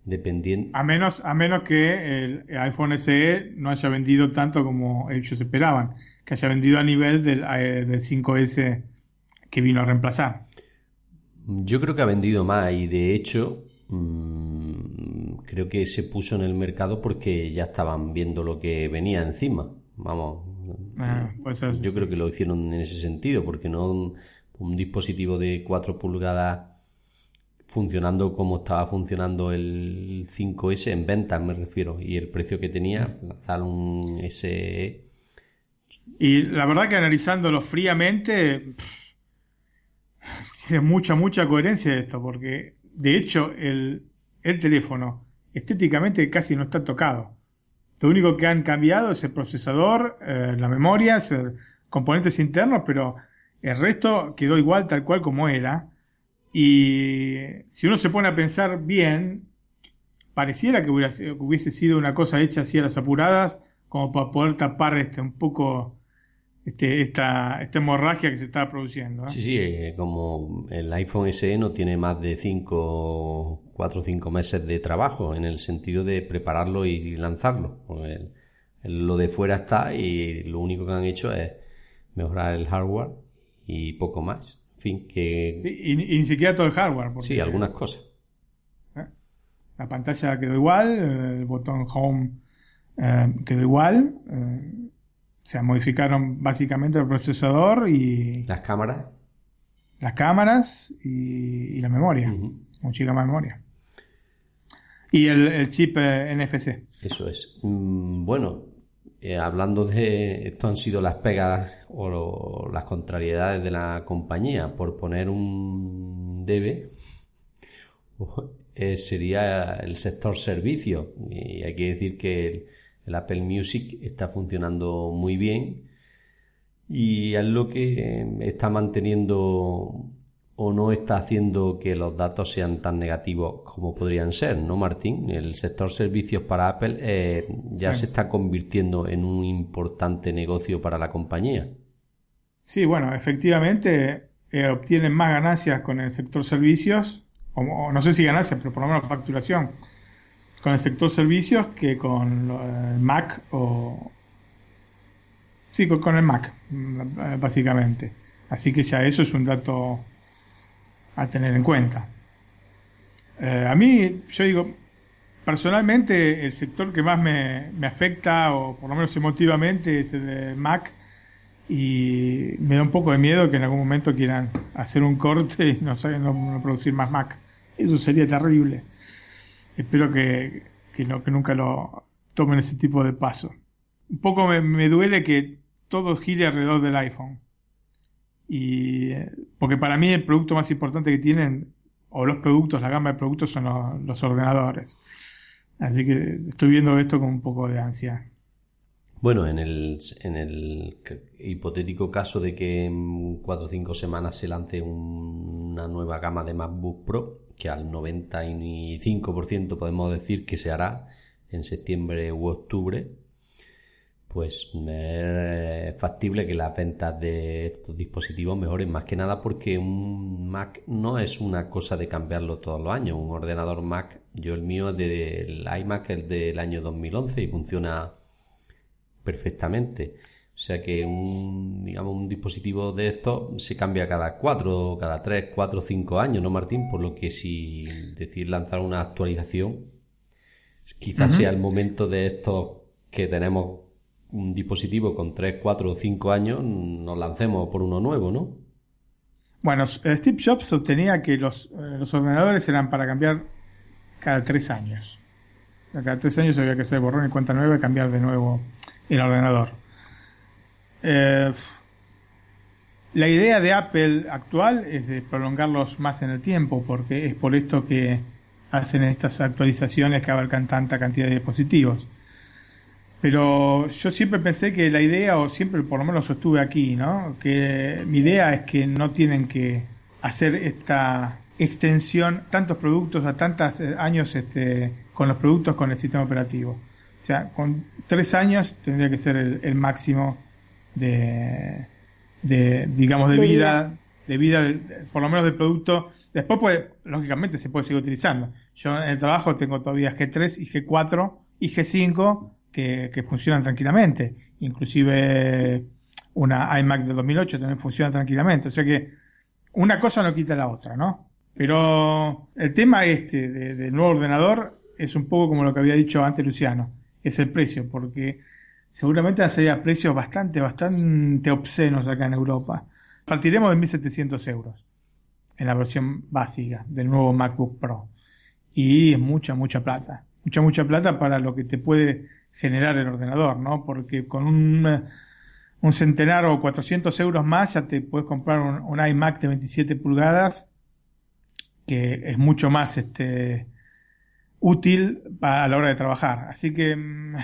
dependiendo. A menos, a menos que el iPhone SE no haya vendido tanto como ellos esperaban, que haya vendido a nivel del, eh, del 5S que vino a reemplazar. Yo creo que ha vendido más y de hecho mm, creo que se puso en el mercado porque ya estaban viendo lo que venía encima. Vamos, ah, yo creo que lo hicieron en ese sentido porque no un, un dispositivo de 4 pulgadas funcionando como estaba funcionando el 5S en ventas, me refiero, y el precio que tenía, lanzar un SE. Y la verdad que analizándolo fríamente, tiene mucha, mucha coherencia esto, porque de hecho el, el teléfono estéticamente casi no está tocado. Lo único que han cambiado es el procesador, eh, la memoria, componentes internos, pero el resto quedó igual tal cual como era. Y si uno se pone a pensar bien, pareciera que, hubiese sido una cosa hecha así a las apuradas, como para poder tapar este un poco este, esta, hemorragia que se estaba produciendo. Sí, sí, eh, como el iPhone SE no tiene más de 5, 4 o 5 meses de trabajo en el sentido de prepararlo y lanzarlo. Pues lo de fuera está y lo único que han hecho es mejorar el hardware y poco más fin, que... y, ni siquiera todo el hardware. Sí, algunas cosas. ¿Eh? La pantalla quedó igual, el botón Home eh, quedó igual. Eh, o sea, modificaron básicamente el procesador y... Las cámaras. Las cámaras y, la memoria. Muchísima memoria. Y el, chip NFC. Eso es. Mm, bueno, eh, hablando de esto han sido las pegas o las contrariedades de la compañía. Por poner un debe eh, sería el sector servicio. Y hay que decir que el, Apple Music está funcionando muy bien y es lo que está manteniendo o no está haciendo que los datos sean tan negativos como podrían ser, ¿no, Martín? El sector servicios para Apple eh, ya se está convirtiendo en un importante negocio para la compañía. Sí, bueno, efectivamente eh, obtienen más ganancias con el sector servicios, o, no sé si ganancias, pero por lo menos facturación, con el sector servicios que con el Mac o... Sí, con el Mac, mm, básicamente. Así que ya eso es un dato a tener en cuenta. Eh, a mí, yo digo, personalmente el sector que más me, afecta, o por lo menos emotivamente, es el de Mac. Y me da un poco de miedo que en algún momento quieran hacer un corte y no, no, producir más Mac. Eso sería terrible. Espero que, que, que nunca lo tomen ese tipo de paso. Un poco me, me duele que todo gire alrededor del iPhone. Y porque para mí el producto más importante que tienen, o los productos, la gama de productos son los, ordenadores. Así que estoy viendo esto con un poco de ansia. Bueno, en el, en el hipotético caso de que en cuatro o cinco semanas se lance una nueva gama de MacBook Pro, que al 95% podemos decir que se hará en septiembre u octubre, pues es factible que las ventas de estos dispositivos mejoren más que nada porque un Mac no es una cosa de cambiarlo todos los años. Un ordenador Mac, yo el mío es del iMac, es del año 2011 y funciona perfectamente. O sea que un, digamos, un dispositivo de estos se cambia cada cuatro, cada tres, cuatro, cinco años, ¿no, Martín? Por lo que si decir lanzar una actualización, quizás sea el momento de estos que tenemos un dispositivo con 3, 4 o 5 años, nos lancemos por uno nuevo, ¿no? Bueno, Steve Jobs sostenía que los, eh, los ordenadores eran para cambiar cada 3 años. Cada 3 años había que hacer borrón y cuenta nueva y cambiar de nuevo el ordenador. Eh, la idea de Apple actual es de prolongarlos más en el tiempo, porque es por esto que hacen estas actualizaciones que abarcan tanta cantidad de dispositivos. Pero yo siempre pensé que la idea, o siempre por lo menos sostuve aquí, ¿no? Que mi idea es que no tienen que hacer esta extensión, tantos productos a tantos eh, años este, con los productos con el sistema operativo. O sea, con tres años tendría que ser el, máximo de, de, digamos, de, vida, de vida, por lo menos del producto. Después, puede, lógicamente, se puede seguir utilizando. Yo en el trabajo tengo todavía G3 y G4 y G5 que, funcionan tranquilamente. Inclusive una iMac de 2008 también funciona tranquilamente. O sea que una cosa no quita la otra, ¿no? Pero el tema este del nuevo ordenador es un poco como lo que había dicho antes Luciano, es el precio, porque seguramente van precios bastante, bastante obscenos acá en Europa. Partiremos de 1.700 euros en la versión básica del nuevo MacBook Pro. Y es mucha, mucha plata. Mucha, mucha plata para lo que te puede generar el ordenador, ¿no? Porque con un, centenar o 400 euros más ya te puedes comprar un, iMac de 27 pulgadas que es mucho más este útil a la hora de trabajar. Así que mm,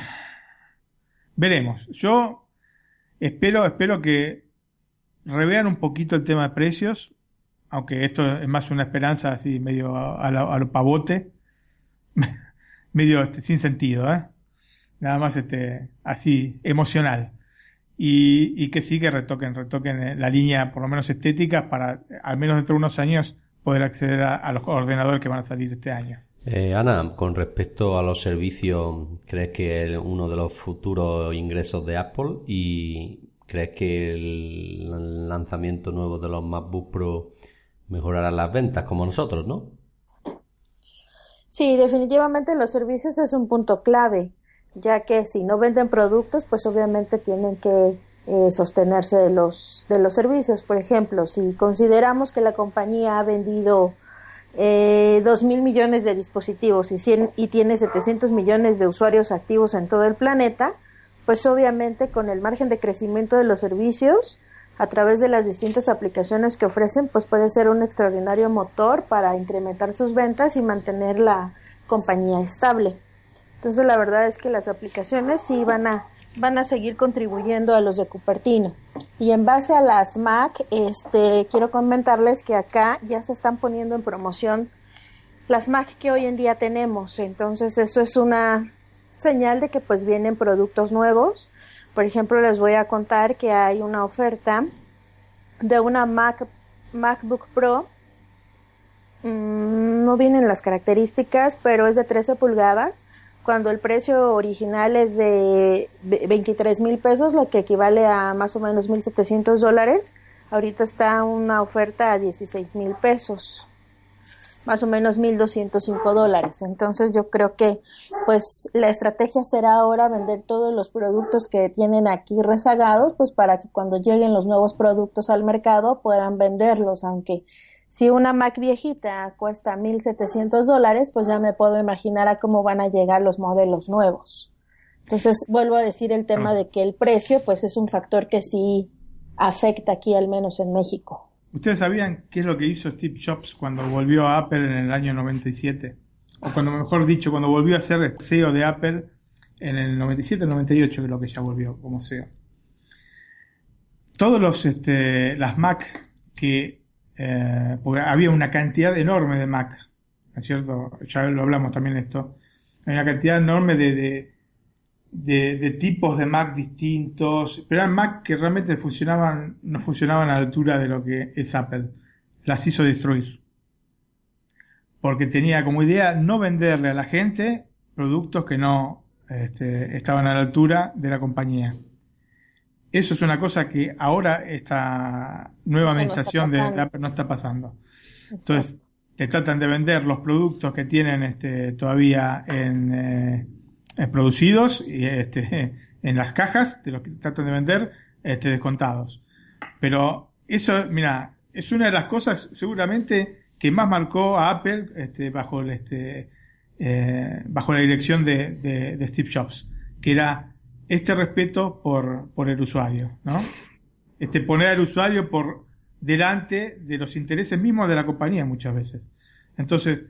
veremos. Yo espero, espero que revean un poquito el tema de precios, aunque esto es más una esperanza así medio a, lo pavote, medio este, sin sentido, ¿eh? Nada más este, así emocional. Y, que sí que retoquen, retoquen eh, la línea por lo menos estética para al menos dentro de unos años poder acceder a, los ordenadores que van a salir este año. Eh, Ana, con respecto a los servicios, ¿crees que es uno de los futuros ingresos de Apple? ¿Y crees que el lanzamiento nuevo de los MacBook Pro mejorará las ventas como nosotros, no? Sí, definitivamente los servicios es un punto clave ya que si no venden productos, pues obviamente tienen que eh, sostenerse de los, de los servicios. Por ejemplo, si consideramos que la compañía ha vendido eh, mil millones de dispositivos y, y tiene 700 millones de usuarios activos en todo el planeta, pues obviamente con el margen de crecimiento de los servicios, a través de las distintas aplicaciones que ofrecen, pues puede ser un extraordinario motor para incrementar sus ventas y mantener la compañía estable. Entonces la verdad es que las aplicaciones sí van a, van a seguir contribuyendo a los de Cupertino. Y en base a las Mac, este, quiero comentarles que acá ya se están poniendo en promoción las Mac que hoy en día tenemos. Entonces eso es una señal de que pues vienen productos nuevos. Por ejemplo, les voy a contar que hay una oferta de una Mac, MacBook Pro. Mm, no vienen las características, pero es de 13 pulgadas. Cuando el precio original es de 23 mil pesos, lo que equivale a más o menos 1.700 dólares, ahorita está una oferta a 16 mil pesos más o menos 1.205 dólares. Entonces yo creo que pues la estrategia será ahora vender todos los productos que tienen aquí rezagados, pues para que cuando lleguen los nuevos productos al mercado puedan venderlos, aunque si una Mac viejita cuesta 1.700 dólares, pues ya me puedo imaginar a cómo van a llegar los modelos nuevos. Entonces vuelvo a decir el tema de que el precio pues es un factor que sí afecta aquí al menos en México. ¿Ustedes sabían qué es lo que hizo Steve Jobs cuando volvió a Apple en el año 97? O cuando, mejor dicho, cuando volvió a ser CEO de Apple en el 97 98, que es lo que ya volvió como CEO. Todos los, este, las Mac que, eh, porque había una cantidad enorme de Mac, ¿no es cierto? Ya lo hablamos también esto. Hay una cantidad enorme de de, tipos de Mac distintos, pero eran Mac que realmente funcionaban, no funcionaban a la altura de lo que es Apple. Las hizo destruir. Porque tenía como idea no venderle a la gente productos que no este, estaban a la altura de la compañía. Eso es una cosa que ahora esta nueva administración de Apple no está pasando. Entonces, te tratan de vender los productos que tienen este, todavía en, eh, producidos y, este, en las cajas de los que tratan de vender este, descontados. Pero eso, mira, es una de las cosas seguramente que más marcó a Apple este, bajo, el, este, eh, bajo la dirección de, de, Steve Jobs, que era este respeto por, por el usuario, ¿no? Este poner al usuario por delante de los intereses mismos de la compañía muchas veces. Entonces,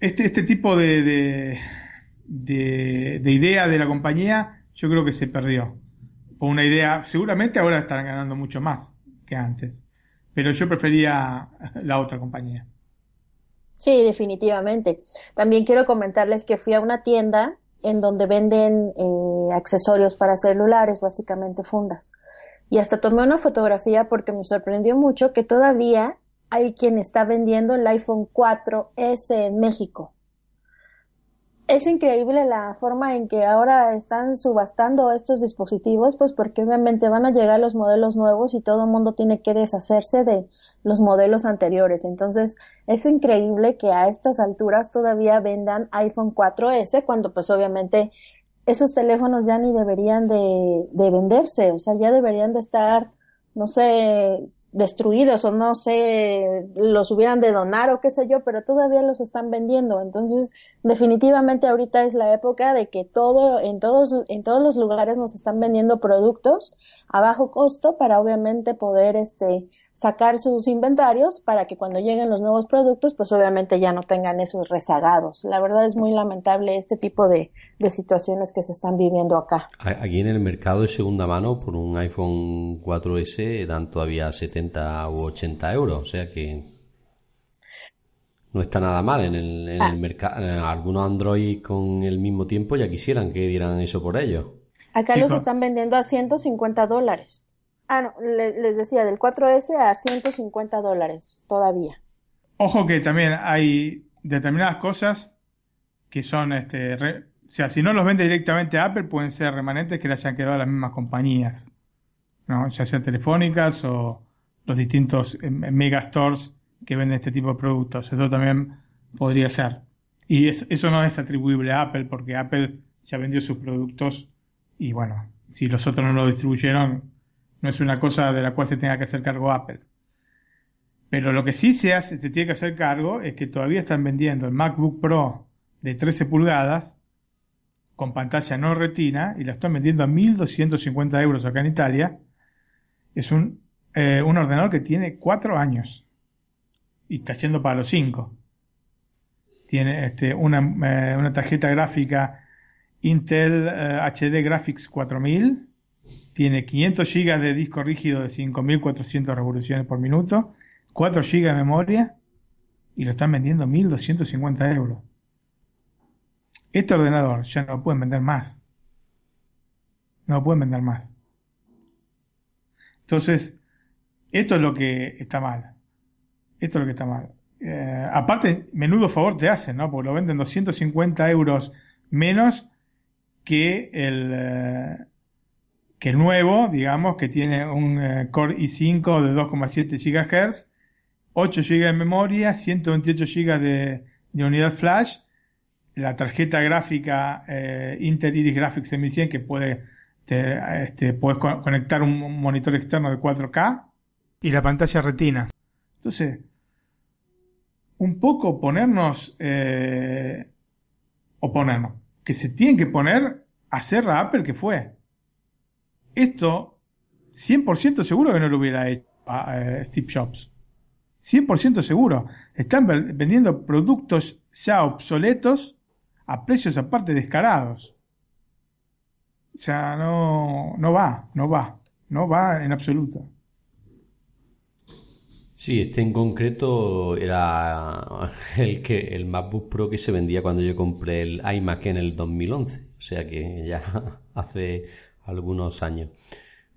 este, este tipo de, de, idea de la compañía yo creo que se perdió. Por una idea, seguramente ahora estarán ganando mucho más que antes, pero yo prefería la otra compañía. Sí, definitivamente. También quiero comentarles que fui a una tienda en donde venden eh, accesorios para celulares, básicamente fundas. Y hasta tomé una fotografía porque me sorprendió mucho que todavía hay quien está vendiendo el iPhone 4S en México. Es increíble la forma en que ahora están subastando estos dispositivos, pues porque obviamente van a llegar los modelos nuevos y todo el mundo tiene que deshacerse de los modelos anteriores. Entonces, es increíble que a estas alturas todavía vendan iPhone 4S cuando pues obviamente esos teléfonos ya ni deberían de, de venderse, o sea, ya deberían de estar, no sé, destruidos o no sé, los hubieran de donar o qué sé yo, pero todavía los están vendiendo. Entonces, definitivamente ahorita es la época de que todo, en todos, en todos los lugares nos están vendiendo productos a bajo costo para obviamente poder, este, sacar sus inventarios para que cuando lleguen los nuevos productos, pues obviamente ya no tengan esos rezagados. La verdad es muy lamentable este tipo de, situaciones que se están viviendo acá. Aquí en el mercado de segunda mano, por un iPhone 4S, dan todavía 70 u 80 euros, o sea que no está nada mal en el, en el ah. mercado. Algunos Android con el mismo tiempo ya quisieran que dieran eso por ellos. Acá los están vendiendo a 150 dólares. Ah, no, les decía, del 4S a 150 dólares todavía. Ojo que también hay determinadas cosas que son, este, o sea, si no los vende directamente a Apple, pueden ser remanentes que le hayan quedado a las mismas compañías, ¿no? Ya sean telefónicas o los distintos eh, megastores que venden este tipo de productos. Eso también podría ser. Y eso no es atribuible a Apple porque Apple ya vendió sus productos y bueno, si los otros no lo distribuyeron, no es una cosa de la cual se tenga que hacer cargo Apple. Pero lo que sí se hace, se tiene que hacer cargo es que todavía están vendiendo el MacBook Pro de 13 pulgadas con pantalla no retina y la están vendiendo a 1.250 euros acá en Italia. Es un, eh, un ordenador que tiene 4 años y está yendo para los 5. Tiene este, una, eh, una tarjeta gráfica Intel HD eh, Graphics 4000 tiene 500 GB de disco rígido de 5400 revoluciones por minuto, 4 GB de memoria y lo están vendiendo 1250 euros. Este ordenador ya no lo pueden vender más. No lo pueden vender más. Entonces, esto es lo que está mal. Esto es lo que está mal. Eh, aparte, menudo favor te hacen, ¿no? Porque lo venden 250 euros menos que el, eh, que el nuevo, digamos, que tiene un eh, Core i5 de 2,7 GHz, 8 GB de memoria, 128 GB de, de unidad flash, la tarjeta gráfica Intel Iris Graphics 1100 que puede te, este, puedes conectar un monitor externo de 4K y la pantalla retina. Entonces, un poco ponernos, eh, o ponernos, que se tienen que poner a hacer la Apple que fue. Esto, 100% seguro que no lo hubiera hecho a, eh, Steve Jobs. 100% seguro. Están vendiendo productos ya obsoletos a precios aparte descarados. O sea, no, no va, no va, no va en absoluto. Sí, este en concreto era el que el MacBook Pro que se vendía cuando yo compré el iMac en el 2011, o sea que ya hace algunos años.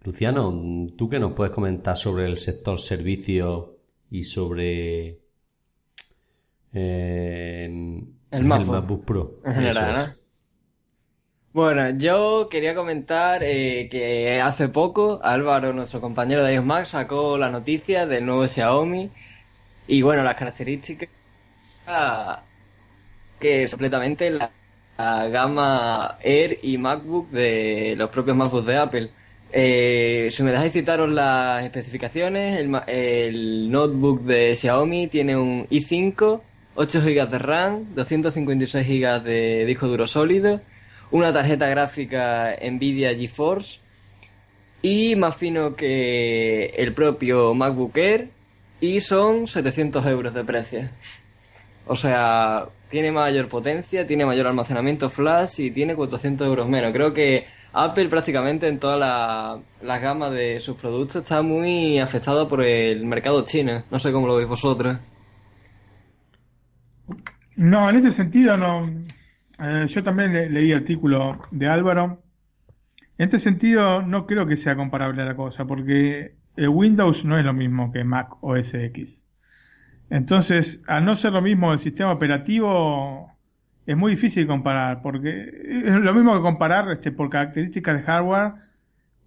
Luciano, ¿tú qué nos puedes comentar sobre el sector servicio y sobre eh, el, MacBook. Pro en general? Bueno, yo quería comentar eh, que hace poco Álvaro, nuestro compañero de iOS sacó la noticia del nuevo Xiaomi y bueno, las características que es completamente la, gama Air y MacBook de los propios MacBooks de Apple. Eh, si me dejáis citaros las especificaciones, el, el notebook de Xiaomi tiene un i5, 8 GB de RAM, 256 GB de disco duro sólido, una tarjeta gráfica Nvidia GeForce y más fino que el propio MacBook Air y son 700 euros de precio. O sea, tiene mayor potencia, tiene mayor almacenamiento flash y tiene 400 euros menos. Creo que Apple prácticamente en toda la, la gama de sus productos está muy afectado por el mercado chino. No sé cómo lo veis vosotros. No, en ese sentido no, eh, yo también leí el artículo de Álvaro. En este sentido, no creo que sea comparable la cosa, porque Windows no es lo mismo que Mac OS X. Entonces, al no ser lo mismo el sistema operativo, es muy difícil comparar, porque es lo mismo que comparar este, por características de hardware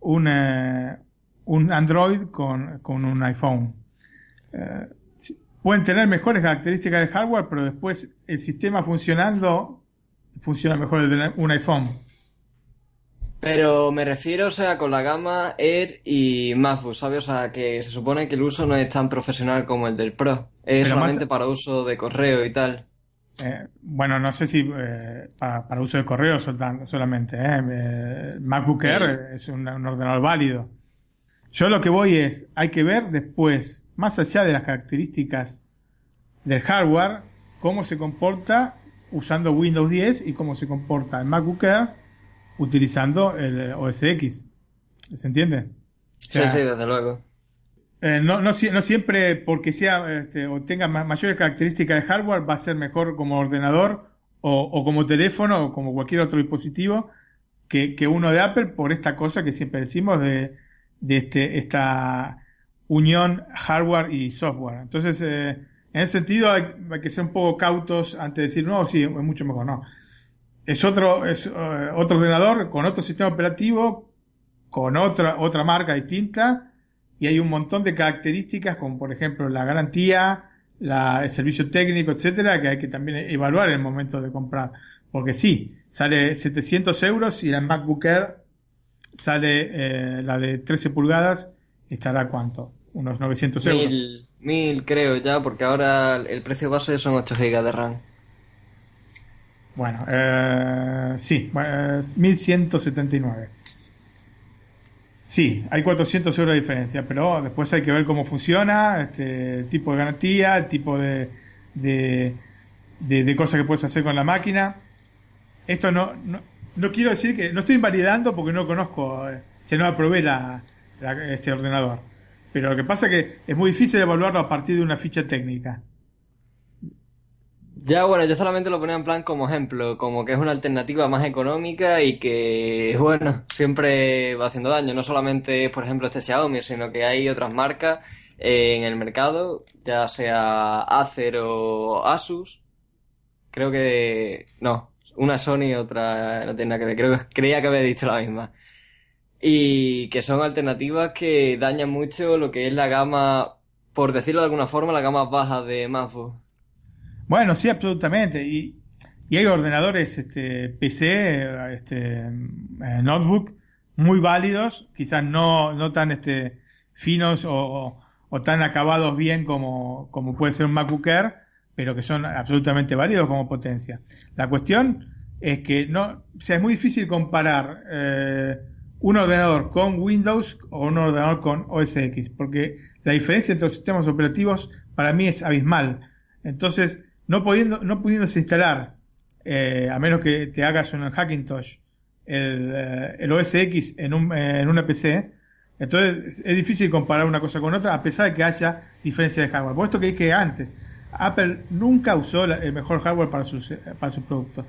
un, eh, un Android con, con un iPhone. Eh, pueden tener mejores características de hardware, pero después el sistema funcionando funciona mejor el de un iPhone. Pero me refiero, o sea, con la gama Air y MacBook, ¿sabes? O sea, que se supone que el uso no es tan profesional como el del Pro. Es solamente para uso de correo y tal. Eh, bueno, no sé si eh, para, uso de correo solamente. Eh. eh MacBook Air es un, un, ordenador válido. Yo lo que voy es, hay que ver después, más allá de las características del hardware, cómo se comporta usando Windows 10 y cómo se comporta el MacBook Air utilizando el OS X. ¿Se entiende? sí, sí, desde luego. Eh, no, no, siempre porque sea este, o tenga mayores características de hardware va a ser mejor como ordenador o, como teléfono o como cualquier otro dispositivo que, que, uno de Apple por esta cosa que siempre decimos de, de este, esta unión hardware y software. Entonces, eh, en ese sentido hay, que ser un poco cautos antes de decir, no, sí, es mucho mejor, no. Es otro, es eh, otro ordenador con otro sistema operativo, con otra, otra marca distinta, y hay un montón de características, como por ejemplo la garantía, la, el servicio técnico, etcétera, que hay que también evaluar en el momento de comprar. Porque sí, sale 700 euros y la MacBook Air sale eh, la de 13 pulgadas, estará cuánto? Unos 900 euros. Mil creo ya, porque ahora el precio base son 8 GB de RAM. Bueno, eh, sí, 1179. Sí, hay 400 euros de diferencia, pero después hay que ver cómo funciona, este tipo de garantía, el tipo de, de, de, cosas que puedes hacer con la máquina. Esto no, no, no, quiero decir que, no estoy invalidando porque no conozco eh, se nos aprobé la, este ordenador. Pero lo que pasa es que es muy difícil evaluarlo a partir de una ficha técnica. Ya, bueno, yo solamente lo ponía en plan como ejemplo, como que es una alternativa más económica y que, bueno, siempre va haciendo daño. No solamente, por ejemplo, este Xiaomi, sino que hay otras marcas en el mercado, ya sea Acer o Asus. Creo que, no, una Sony y otra no tiene nada que ver, creo que creía que había dicho la misma. Y que son alternativas que dañan mucho lo que es la gama, por decirlo de alguna forma, la gama baja de MacBook. Bueno, sí, absolutamente. Y, y hay ordenadores este, PC, este, eh, notebook, muy válidos, quizás no, no tan este, finos o, o, tan acabados bien como, como puede ser un MacBook Air, pero que son absolutamente válidos como potencia. La cuestión es que no, o sea, es muy difícil comparar eh, un ordenador con Windows o un ordenador con OS X, porque la diferencia entre los sistemas operativos para mí es abismal. Entonces, no, pudiendo, no pudiéndose instalar, eh, a menos que te hagas un Hackintosh, el, eh, el OS X en, un, en una PC, entonces es difícil comparar una cosa con otra a pesar de que haya diferencia de hardware. Por esto que que antes, Apple nunca usó el mejor hardware para sus, para sus productos.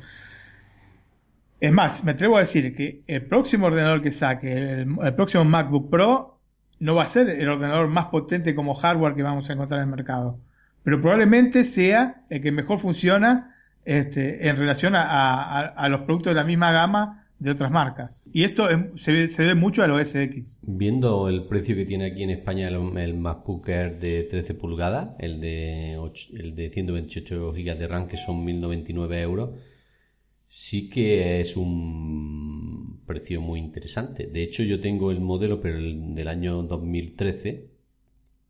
Es más, me atrevo a decir que el próximo ordenador que saque, el, el, próximo MacBook Pro, no va a ser el ordenador más potente como hardware que vamos a encontrar en el mercado pero probablemente sea el que mejor funciona este, en relación a, los productos de la misma gama de otras marcas. Y esto se, debe mucho al OS X. Viendo el precio que tiene aquí en España el, el MacBook Air de 13 pulgadas, el de, el de 128 GB de RAM, que son 1.099 euros, sí que es un precio muy interesante. De hecho, yo tengo el modelo, pero el del año 2013,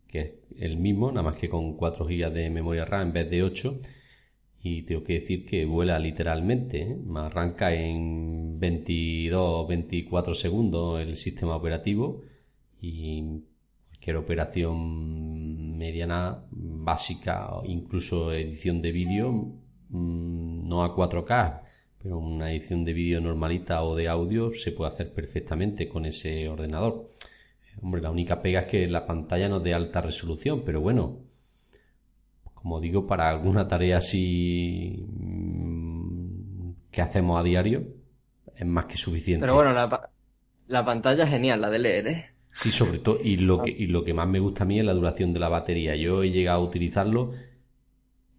que es el mismo, nada más que con 4 GB de memoria RAM en vez de 8. Y tengo que decir que vuela literalmente, ¿eh? arranca en 22 24 segundos el sistema operativo y cualquier operación mediana, básica, incluso edición de vídeo, mm, no a 4K, pero una edición de vídeo normalita o de audio se puede hacer perfectamente con ese ordenador. Hombre, la única pega es que la pantalla no es de alta resolución, pero bueno, como digo, para alguna tarea así mm, que hacemos a diario, es más que suficiente. Pero bueno, la, la pantalla es genial, la de leer, ¿eh? Sí, sobre todo, y lo, que, y lo que más me gusta a mí es la duración de la batería. Yo he llegado a utilizarlo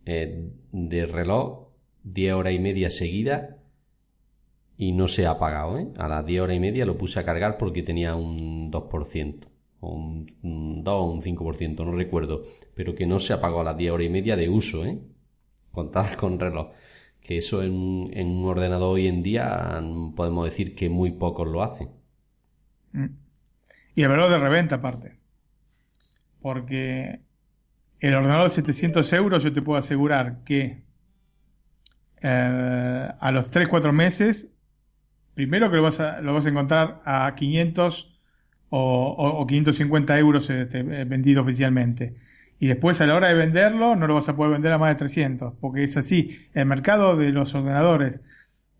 eh, de reloj 10 horas y media seguida y no se ha apagado. ¿eh? A las 10 horas y media lo puse a cargar porque tenía un 2%, o un, 2 o un 5%, no recuerdo, pero que no se apagó a las 10 horas y media de uso, ¿eh? contadas con reloj. Que eso en, un ordenador hoy en día podemos decir que muy pocos lo hacen. Mm. Y el valor de reventa aparte. Porque el ordenador de 700 euros yo te puedo asegurar que eh, a los 3-4 meses primero que lo vas a, lo vas a encontrar a 500 o, 550 euros este, eh, vendido oficialmente. Y después a la hora de venderlo no lo vas a poder vender a más de 300, porque es así. El mercado de los ordenadores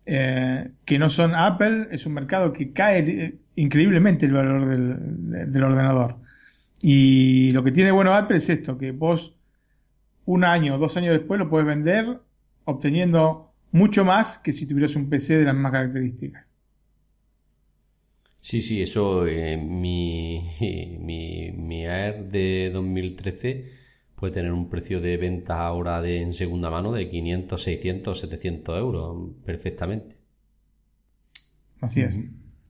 eh, que no son Apple es un mercado que cae eh, increíblemente el valor del, del ordenador. Y lo que tiene bueno Apple es esto, que vos un año dos años después lo puedes vender obteniendo mucho más que si tuvieras un PC de las mismas características. Sí, sí, eso, eh, mi, mi, mi Air de 2013 puede tener un precio de venta ahora de, en segunda mano de 500, 600, 700 euros, perfectamente. Así es.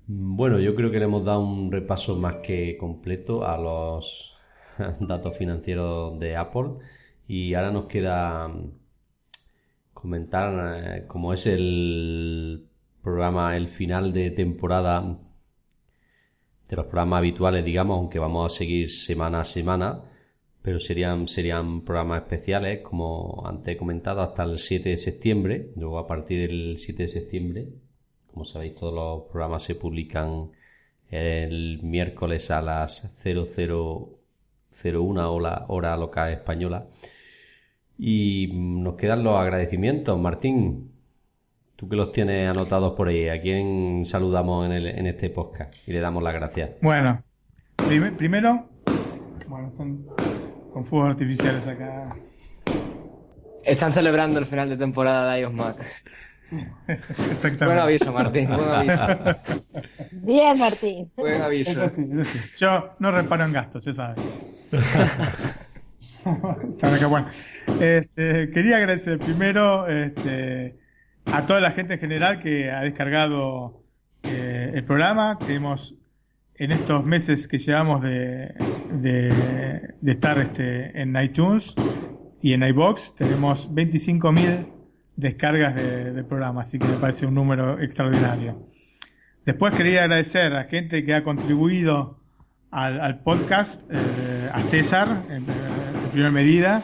Mm, bueno, yo creo que le hemos dado un repaso más que completo a los datos financieros de Apple y ahora nos queda comentar eh, como es el programa, el final de temporada de los programas habituales, digamos, aunque vamos a seguir semana a semana, pero serían, serían programas especiales, como antes he comentado, hasta el 7 de septiembre. Luego, a partir del 7 de septiembre, como sabéis, todos los programas se publican el miércoles a las 0001 hora, hora local española. Y nos quedan los agradecimientos. Martín, tú que los tienes anotados por ahí, ¿a quién saludamos en, el, en este podcast y le damos las gracias? Bueno, primero, bueno, están con fuegos artificiales acá. Están celebrando el final de temporada de iOS Mac. Exactamente. Buen aviso, Martín. Buen aviso. Bien, Martín. Buen aviso. Eso sí, eso sí. Yo no reparo en gastos, ya sabes. Este, quería agradecer primero este, a toda la gente en general que ha descargado eh, el programa. Tenemos en estos meses que llevamos de, de, estar este, en iTunes y en iBox, tenemos 25.000 descargas de- del programa, así que me parece un número extraordinario. Después quería agradecer a gente que ha contribuido al, al podcast, eh, a César, en primera medida,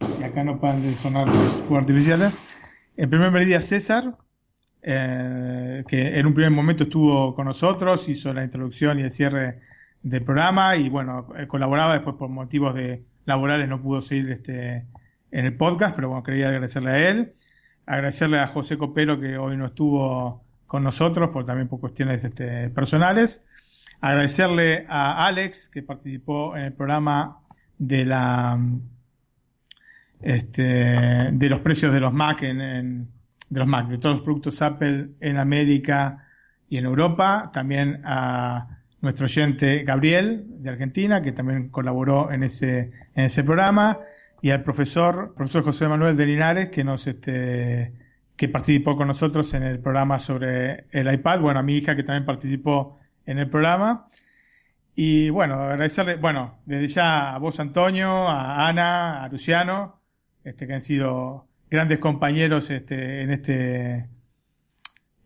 y acá no de sonar los fuegos artificiales. En primera medida César, eh, que en un primer momento estuvo con nosotros, hizo la introducción y el cierre del programa y bueno, eh, colaboraba después por motivos de laborales no pudo seguir este en el podcast, pero bueno, quería agradecerle a él, agradecerle a José Copero que hoy no estuvo con nosotros por también por cuestiones este, personales, agradecerle a Alex que participó en el programa de la este, de los precios de los Mac en, en- de los Mac, de todos los productos Apple en América y en Europa, también a nuestro oyente Gabriel de Argentina, que también colaboró en ese, en ese programa, y al profesor, profesor José Manuel de Linares, que nos este, que participó con nosotros en el programa sobre el iPad, bueno, a mi hija que también participó en el programa. Y bueno, agradecerle, bueno, desde ya a vos Antonio, a Ana, a Luciano, este, que han sido grandes compañeros este, en este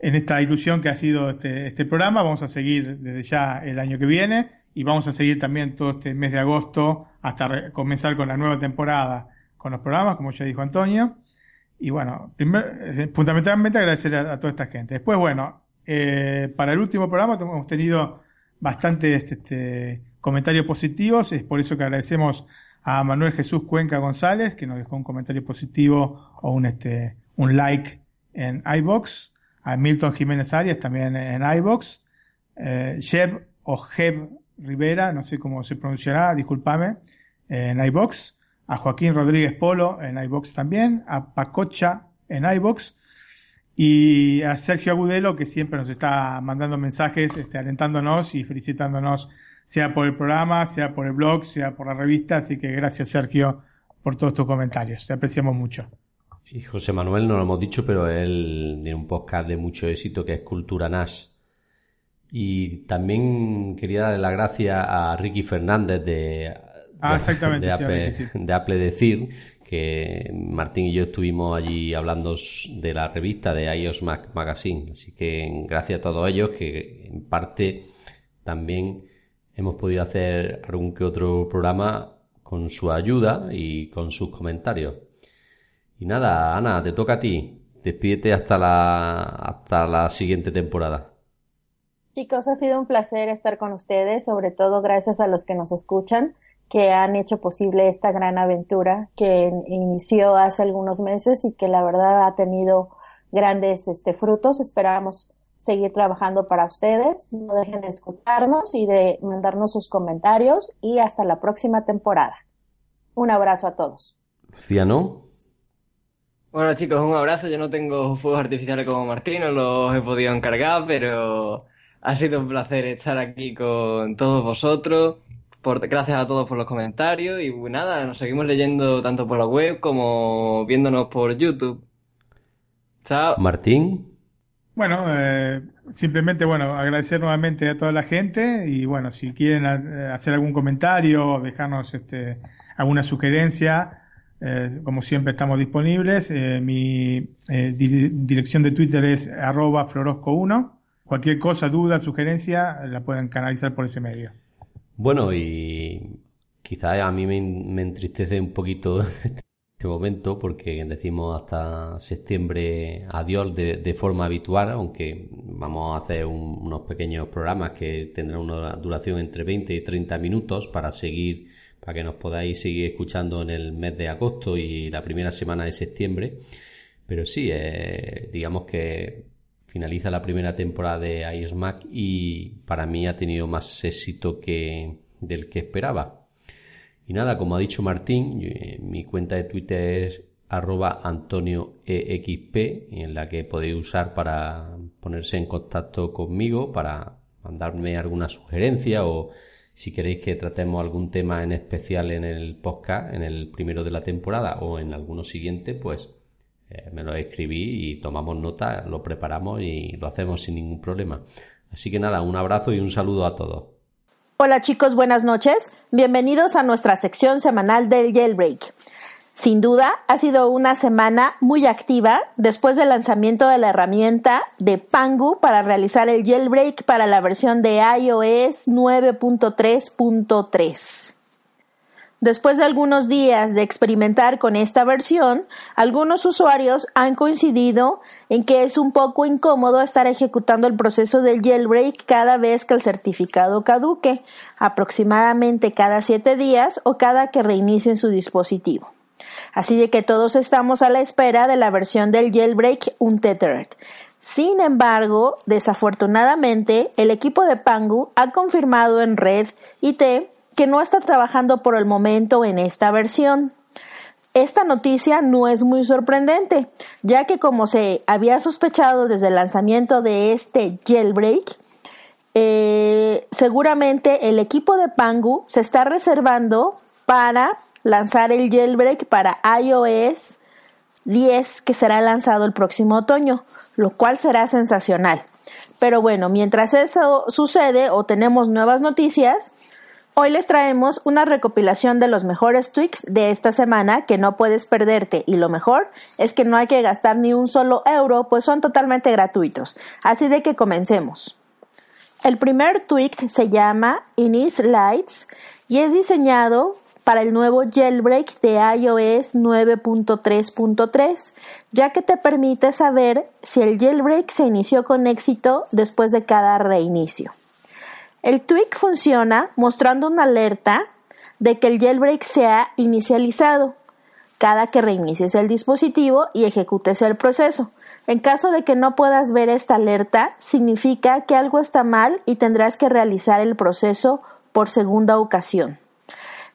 en esta ilusión que ha sido este, este programa. Vamos a seguir desde ya el año que viene y vamos a seguir también todo este mes de agosto hasta comenzar con la nueva temporada con los programas, como ya dijo Antonio. Y bueno, primer- eh, fundamentalmente agradecer a, a toda esta gente. Después, bueno, eh, para el último programa hemos tenido bastantes este, comentarios positivos, es por eso que agradecemos a Manuel Jesús Cuenca González, que nos dejó un comentario positivo o un, este, un like en iBox, a Milton Jiménez Arias también en iBox, eh, Jeb o Jeb Rivera, no sé cómo se pronunciará, discúlpame, en iBox, a Joaquín Rodríguez Polo en iBox también, a Pacocha en iBox y a Sergio Agudelo que siempre nos está mandando mensajes este, alentándonos y felicitándonos sea por el programa, sea por el blog, sea por la revista, así que gracias Sergio por todos tus comentarios, te apreciamos mucho. Y José Manuel no lo hemos dicho, pero él tiene un podcast de mucho éxito que es Cultura Nash. Y también quería darle las gracias a Ricky Fernández de, Ah, Apple, sí. de Apple Decir, que Martín y yo estuvimos allí hablando de la revista de iOS Mac Magazine. Así que gracias a todos ellos, que en parte también hemos podido hacer algún que otro programa con su ayuda y con sus comentarios. Y nada, Ana, te toca a ti. Despídete hasta la, hasta la siguiente temporada. Chicos, ha sido un placer estar con ustedes, sobre todo gracias a los que nos escuchan, que han hecho posible esta gran aventura que inició hace algunos meses y que la verdad ha tenido grandes este, frutos. Esperamos seguir trabajando para ustedes. No dejen de escucharnos y de mandarnos sus comentarios y hasta la próxima temporada. Un abrazo a todos. Luciano, Bueno chicos, un abrazo. Yo no tengo fuegos artificiales como Martín, no los he podido encargar, pero ha sido un placer estar aquí con todos vosotros. Por, gracias a todos por los comentarios y nada, nos seguimos leyendo tanto por la web como viéndonos por YouTube. Chao. Martín, Bueno, eh, simplemente, bueno, agradecer nuevamente a toda la gente y bueno, si quieren eh, hacer algún comentario o dejarnos este, alguna sugerencia, eh, como siempre estamos disponibles. Eh, mi eh, di- dirección de Twitter es arroba florosco1. Cualquier cosa, duda, sugerencia, la pueden canalizar por ese medio. Bueno, y quizás a mí me, entristece un poquito este momento porque decimos hasta septiembre adiós de, de forma habitual, aunque vamos a hacer un- unos pequeños programas que tendrán una duración entre 20 y 30 minutos para seguir, para que nos podáis seguir escuchando en el mes de agosto y la primera semana de septiembre. Pero sí, eh, digamos que finaliza la primera temporada de iOS Mac y para mí ha tenido más éxito que del que esperaba. Y nada, como ha dicho Martín, eh, mi cuenta de Twitter es arroba antonioexp en la que podéis usar para ponerse en contacto conmigo, para mandarme alguna sugerencia o si queréis que tratemos algún tema en especial en el podcast, en el primero de la temporada o en alguno siguiente, pues eh, me lo escribí y tomamos nota, lo preparamos y lo hacemos sin ningún problema. Así que nada, un abrazo y un saludo a todos. Hola chicos, buenas noches. Bienvenidos a nuestra sección semanal del Jailbreak. Sin duda, ha sido una semana muy activa después del lanzamiento de la herramienta de Pangu para realizar el jailbreak para la versión de iOS 9.3.3. Después de algunos días de experimentar con esta versión, algunos usuarios han coincidido en que es un poco incómodo estar ejecutando el proceso del jailbreak cada vez que el certificado caduque, aproximadamente cada siete días o cada que reinicien su dispositivo. Así de que todos estamos a la espera de la versión del jailbreak Untethered. Sin embargo, desafortunadamente, el equipo de Pangu ha confirmado en red IT que no está trabajando por el momento en esta versión. Esta noticia no es muy sorprendente, ya que como se había sospechado desde el lanzamiento de este jailbreak, eh, seguramente el equipo de Pangu se está reservando para lanzar el jailbreak para iOS 10 que será lanzado el próximo otoño, lo cual será sensacional. Pero bueno, mientras eso sucede o tenemos nuevas noticias, hoy les traemos una recopilación de los mejores tweaks de esta semana que no puedes perderte y lo mejor es que no hay que gastar ni un solo euro pues son totalmente gratuitos. Así de que comencemos. El primer tweak se llama Inis Lights y es diseñado para el nuevo jailbreak de iOS 9.3.3, ya que te permite saber si el jailbreak se inició con éxito después de cada reinicio. El tweak funciona mostrando una alerta de que el jailbreak se ha inicializado cada que reinicies el dispositivo y ejecutes el proceso. En caso de que no puedas ver esta alerta, significa que algo está mal y tendrás que realizar el proceso por segunda ocasión.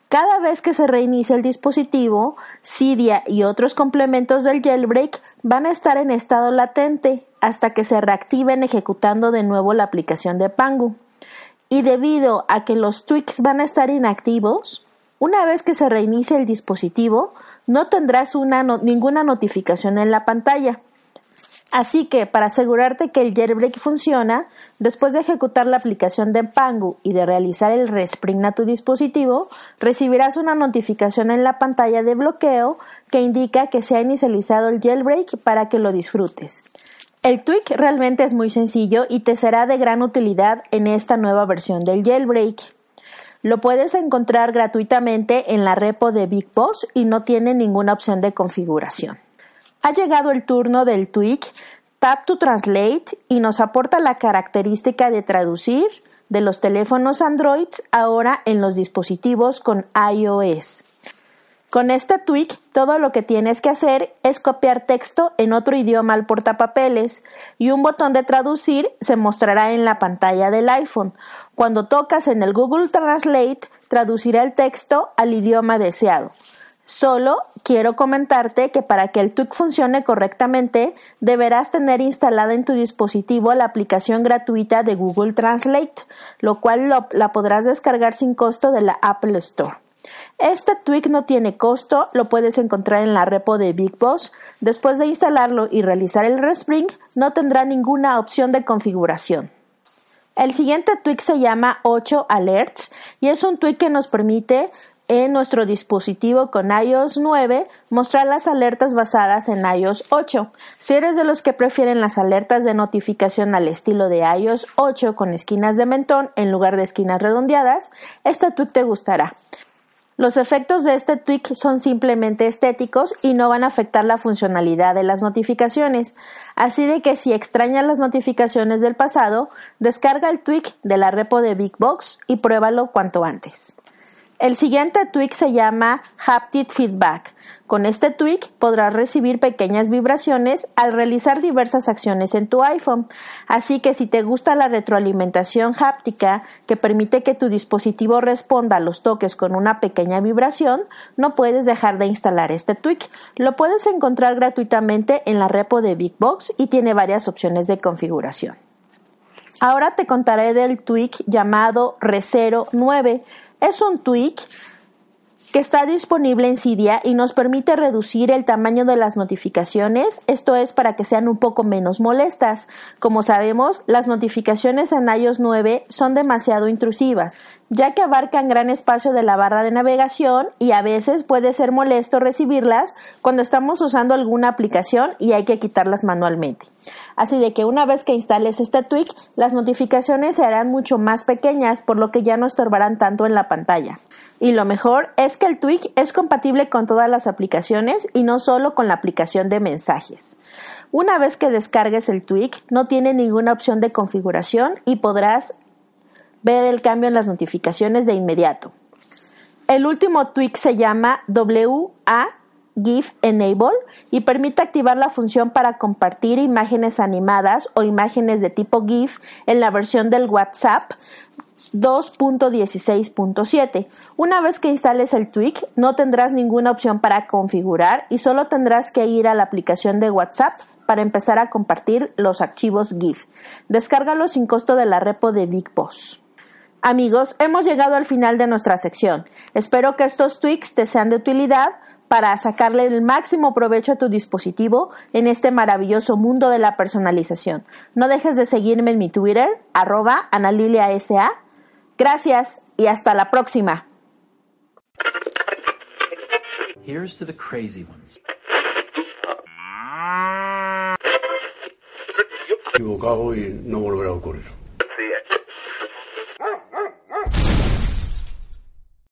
Cada vez que se reinicia el dispositivo, Cydia y otros complementos del jailbreak van a estar en estado latente hasta que se reactiven ejecutando de nuevo la aplicación de Pangu. Y debido a que los tweaks van a estar inactivos, una vez que se reinicie el dispositivo, no tendrás ninguna notificación en la pantalla. Así que para asegurarte que el jailbreak funciona, después de ejecutar la aplicación de Pangu y de realizar el respring a tu dispositivo, recibirás una notificación en la pantalla de bloqueo que indica que se ha inicializado el jailbreak para que lo disfrutes. El tweak realmente es muy sencillo y te será de gran utilidad en esta nueva versión del jailbreak. Lo puedes encontrar gratuitamente en la repo de Big Boss y no tiene ninguna opción de configuración. Ha llegado el turno del tweak Tap to Translate y nos aporta la característica de traducir de los teléfonos Android ahora en los dispositivos con iOS. Con este tweak, todo lo que tienes que hacer es copiar texto en otro idioma al portapapeles y un botón de traducir se mostrará en la pantalla del iPhone. Cuando tocas en el Google Translate, traducirá el texto al idioma deseado. Solo quiero comentarte que para que el tweak funcione correctamente, deberás tener instalada en tu dispositivo la aplicación gratuita de Google Translate, lo cual la podrás descargar sin costo de la Apple Store. Este tweak no tiene costo, lo puedes encontrar en la repo de Big Boss. Después de instalarlo y realizar el respring, no tendrá ninguna opción de configuración. El siguiente tweak se llama 8 Alerts y es un tweak que nos permite en nuestro dispositivo con iOS 9 mostrar las alertas basadas en iOS 8. Si eres de los que prefieren las alertas de notificación al estilo de iOS 8 con esquinas de mentón en lugar de esquinas redondeadas, este tweak te gustará. Los efectos de este tweak son simplemente estéticos y no van a afectar la funcionalidad de las notificaciones. Así de que si extrañas las notificaciones del pasado, descarga el tweak de la repo de Big Box y pruébalo cuanto antes. El siguiente tweak se llama Haptic Feedback. Con este tweak podrás recibir pequeñas vibraciones al realizar diversas acciones en tu iPhone. Así que si te gusta la retroalimentación háptica que permite que tu dispositivo responda a los toques con una pequeña vibración, no puedes dejar de instalar este tweak. Lo puedes encontrar gratuitamente en la repo de Big Box y tiene varias opciones de configuración. Ahora te contaré del tweak llamado Resero 9 es un tweak que está disponible en Cydia y nos permite reducir el tamaño de las notificaciones, esto es para que sean un poco menos molestas. Como sabemos, las notificaciones en iOS 9 son demasiado intrusivas, ya que abarcan gran espacio de la barra de navegación y a veces puede ser molesto recibirlas cuando estamos usando alguna aplicación y hay que quitarlas manualmente. Así de que una vez que instales este tweak, las notificaciones se harán mucho más pequeñas, por lo que ya no estorbarán tanto en la pantalla. Y lo mejor es que el tweak es compatible con todas las aplicaciones y no solo con la aplicación de mensajes. Una vez que descargues el tweak, no tiene ninguna opción de configuración y podrás ver el cambio en las notificaciones de inmediato. El último tweak se llama WA GIF Enable y permite activar la función para compartir imágenes animadas o imágenes de tipo GIF en la versión del WhatsApp 2.16.7. Una vez que instales el tweak, no tendrás ninguna opción para configurar y solo tendrás que ir a la aplicación de WhatsApp para empezar a compartir los archivos GIF. Descárgalo sin costo de la repo de Big Boss. Amigos, hemos llegado al final de nuestra sección. Espero que estos tweaks te sean de utilidad para sacarle el máximo provecho a tu dispositivo en este maravilloso mundo de la personalización. No dejes de seguirme en mi Twitter, arroba analiliasa. Gracias y hasta la próxima. Here's to the crazy ones. equivocado y no volverá a ocurrir.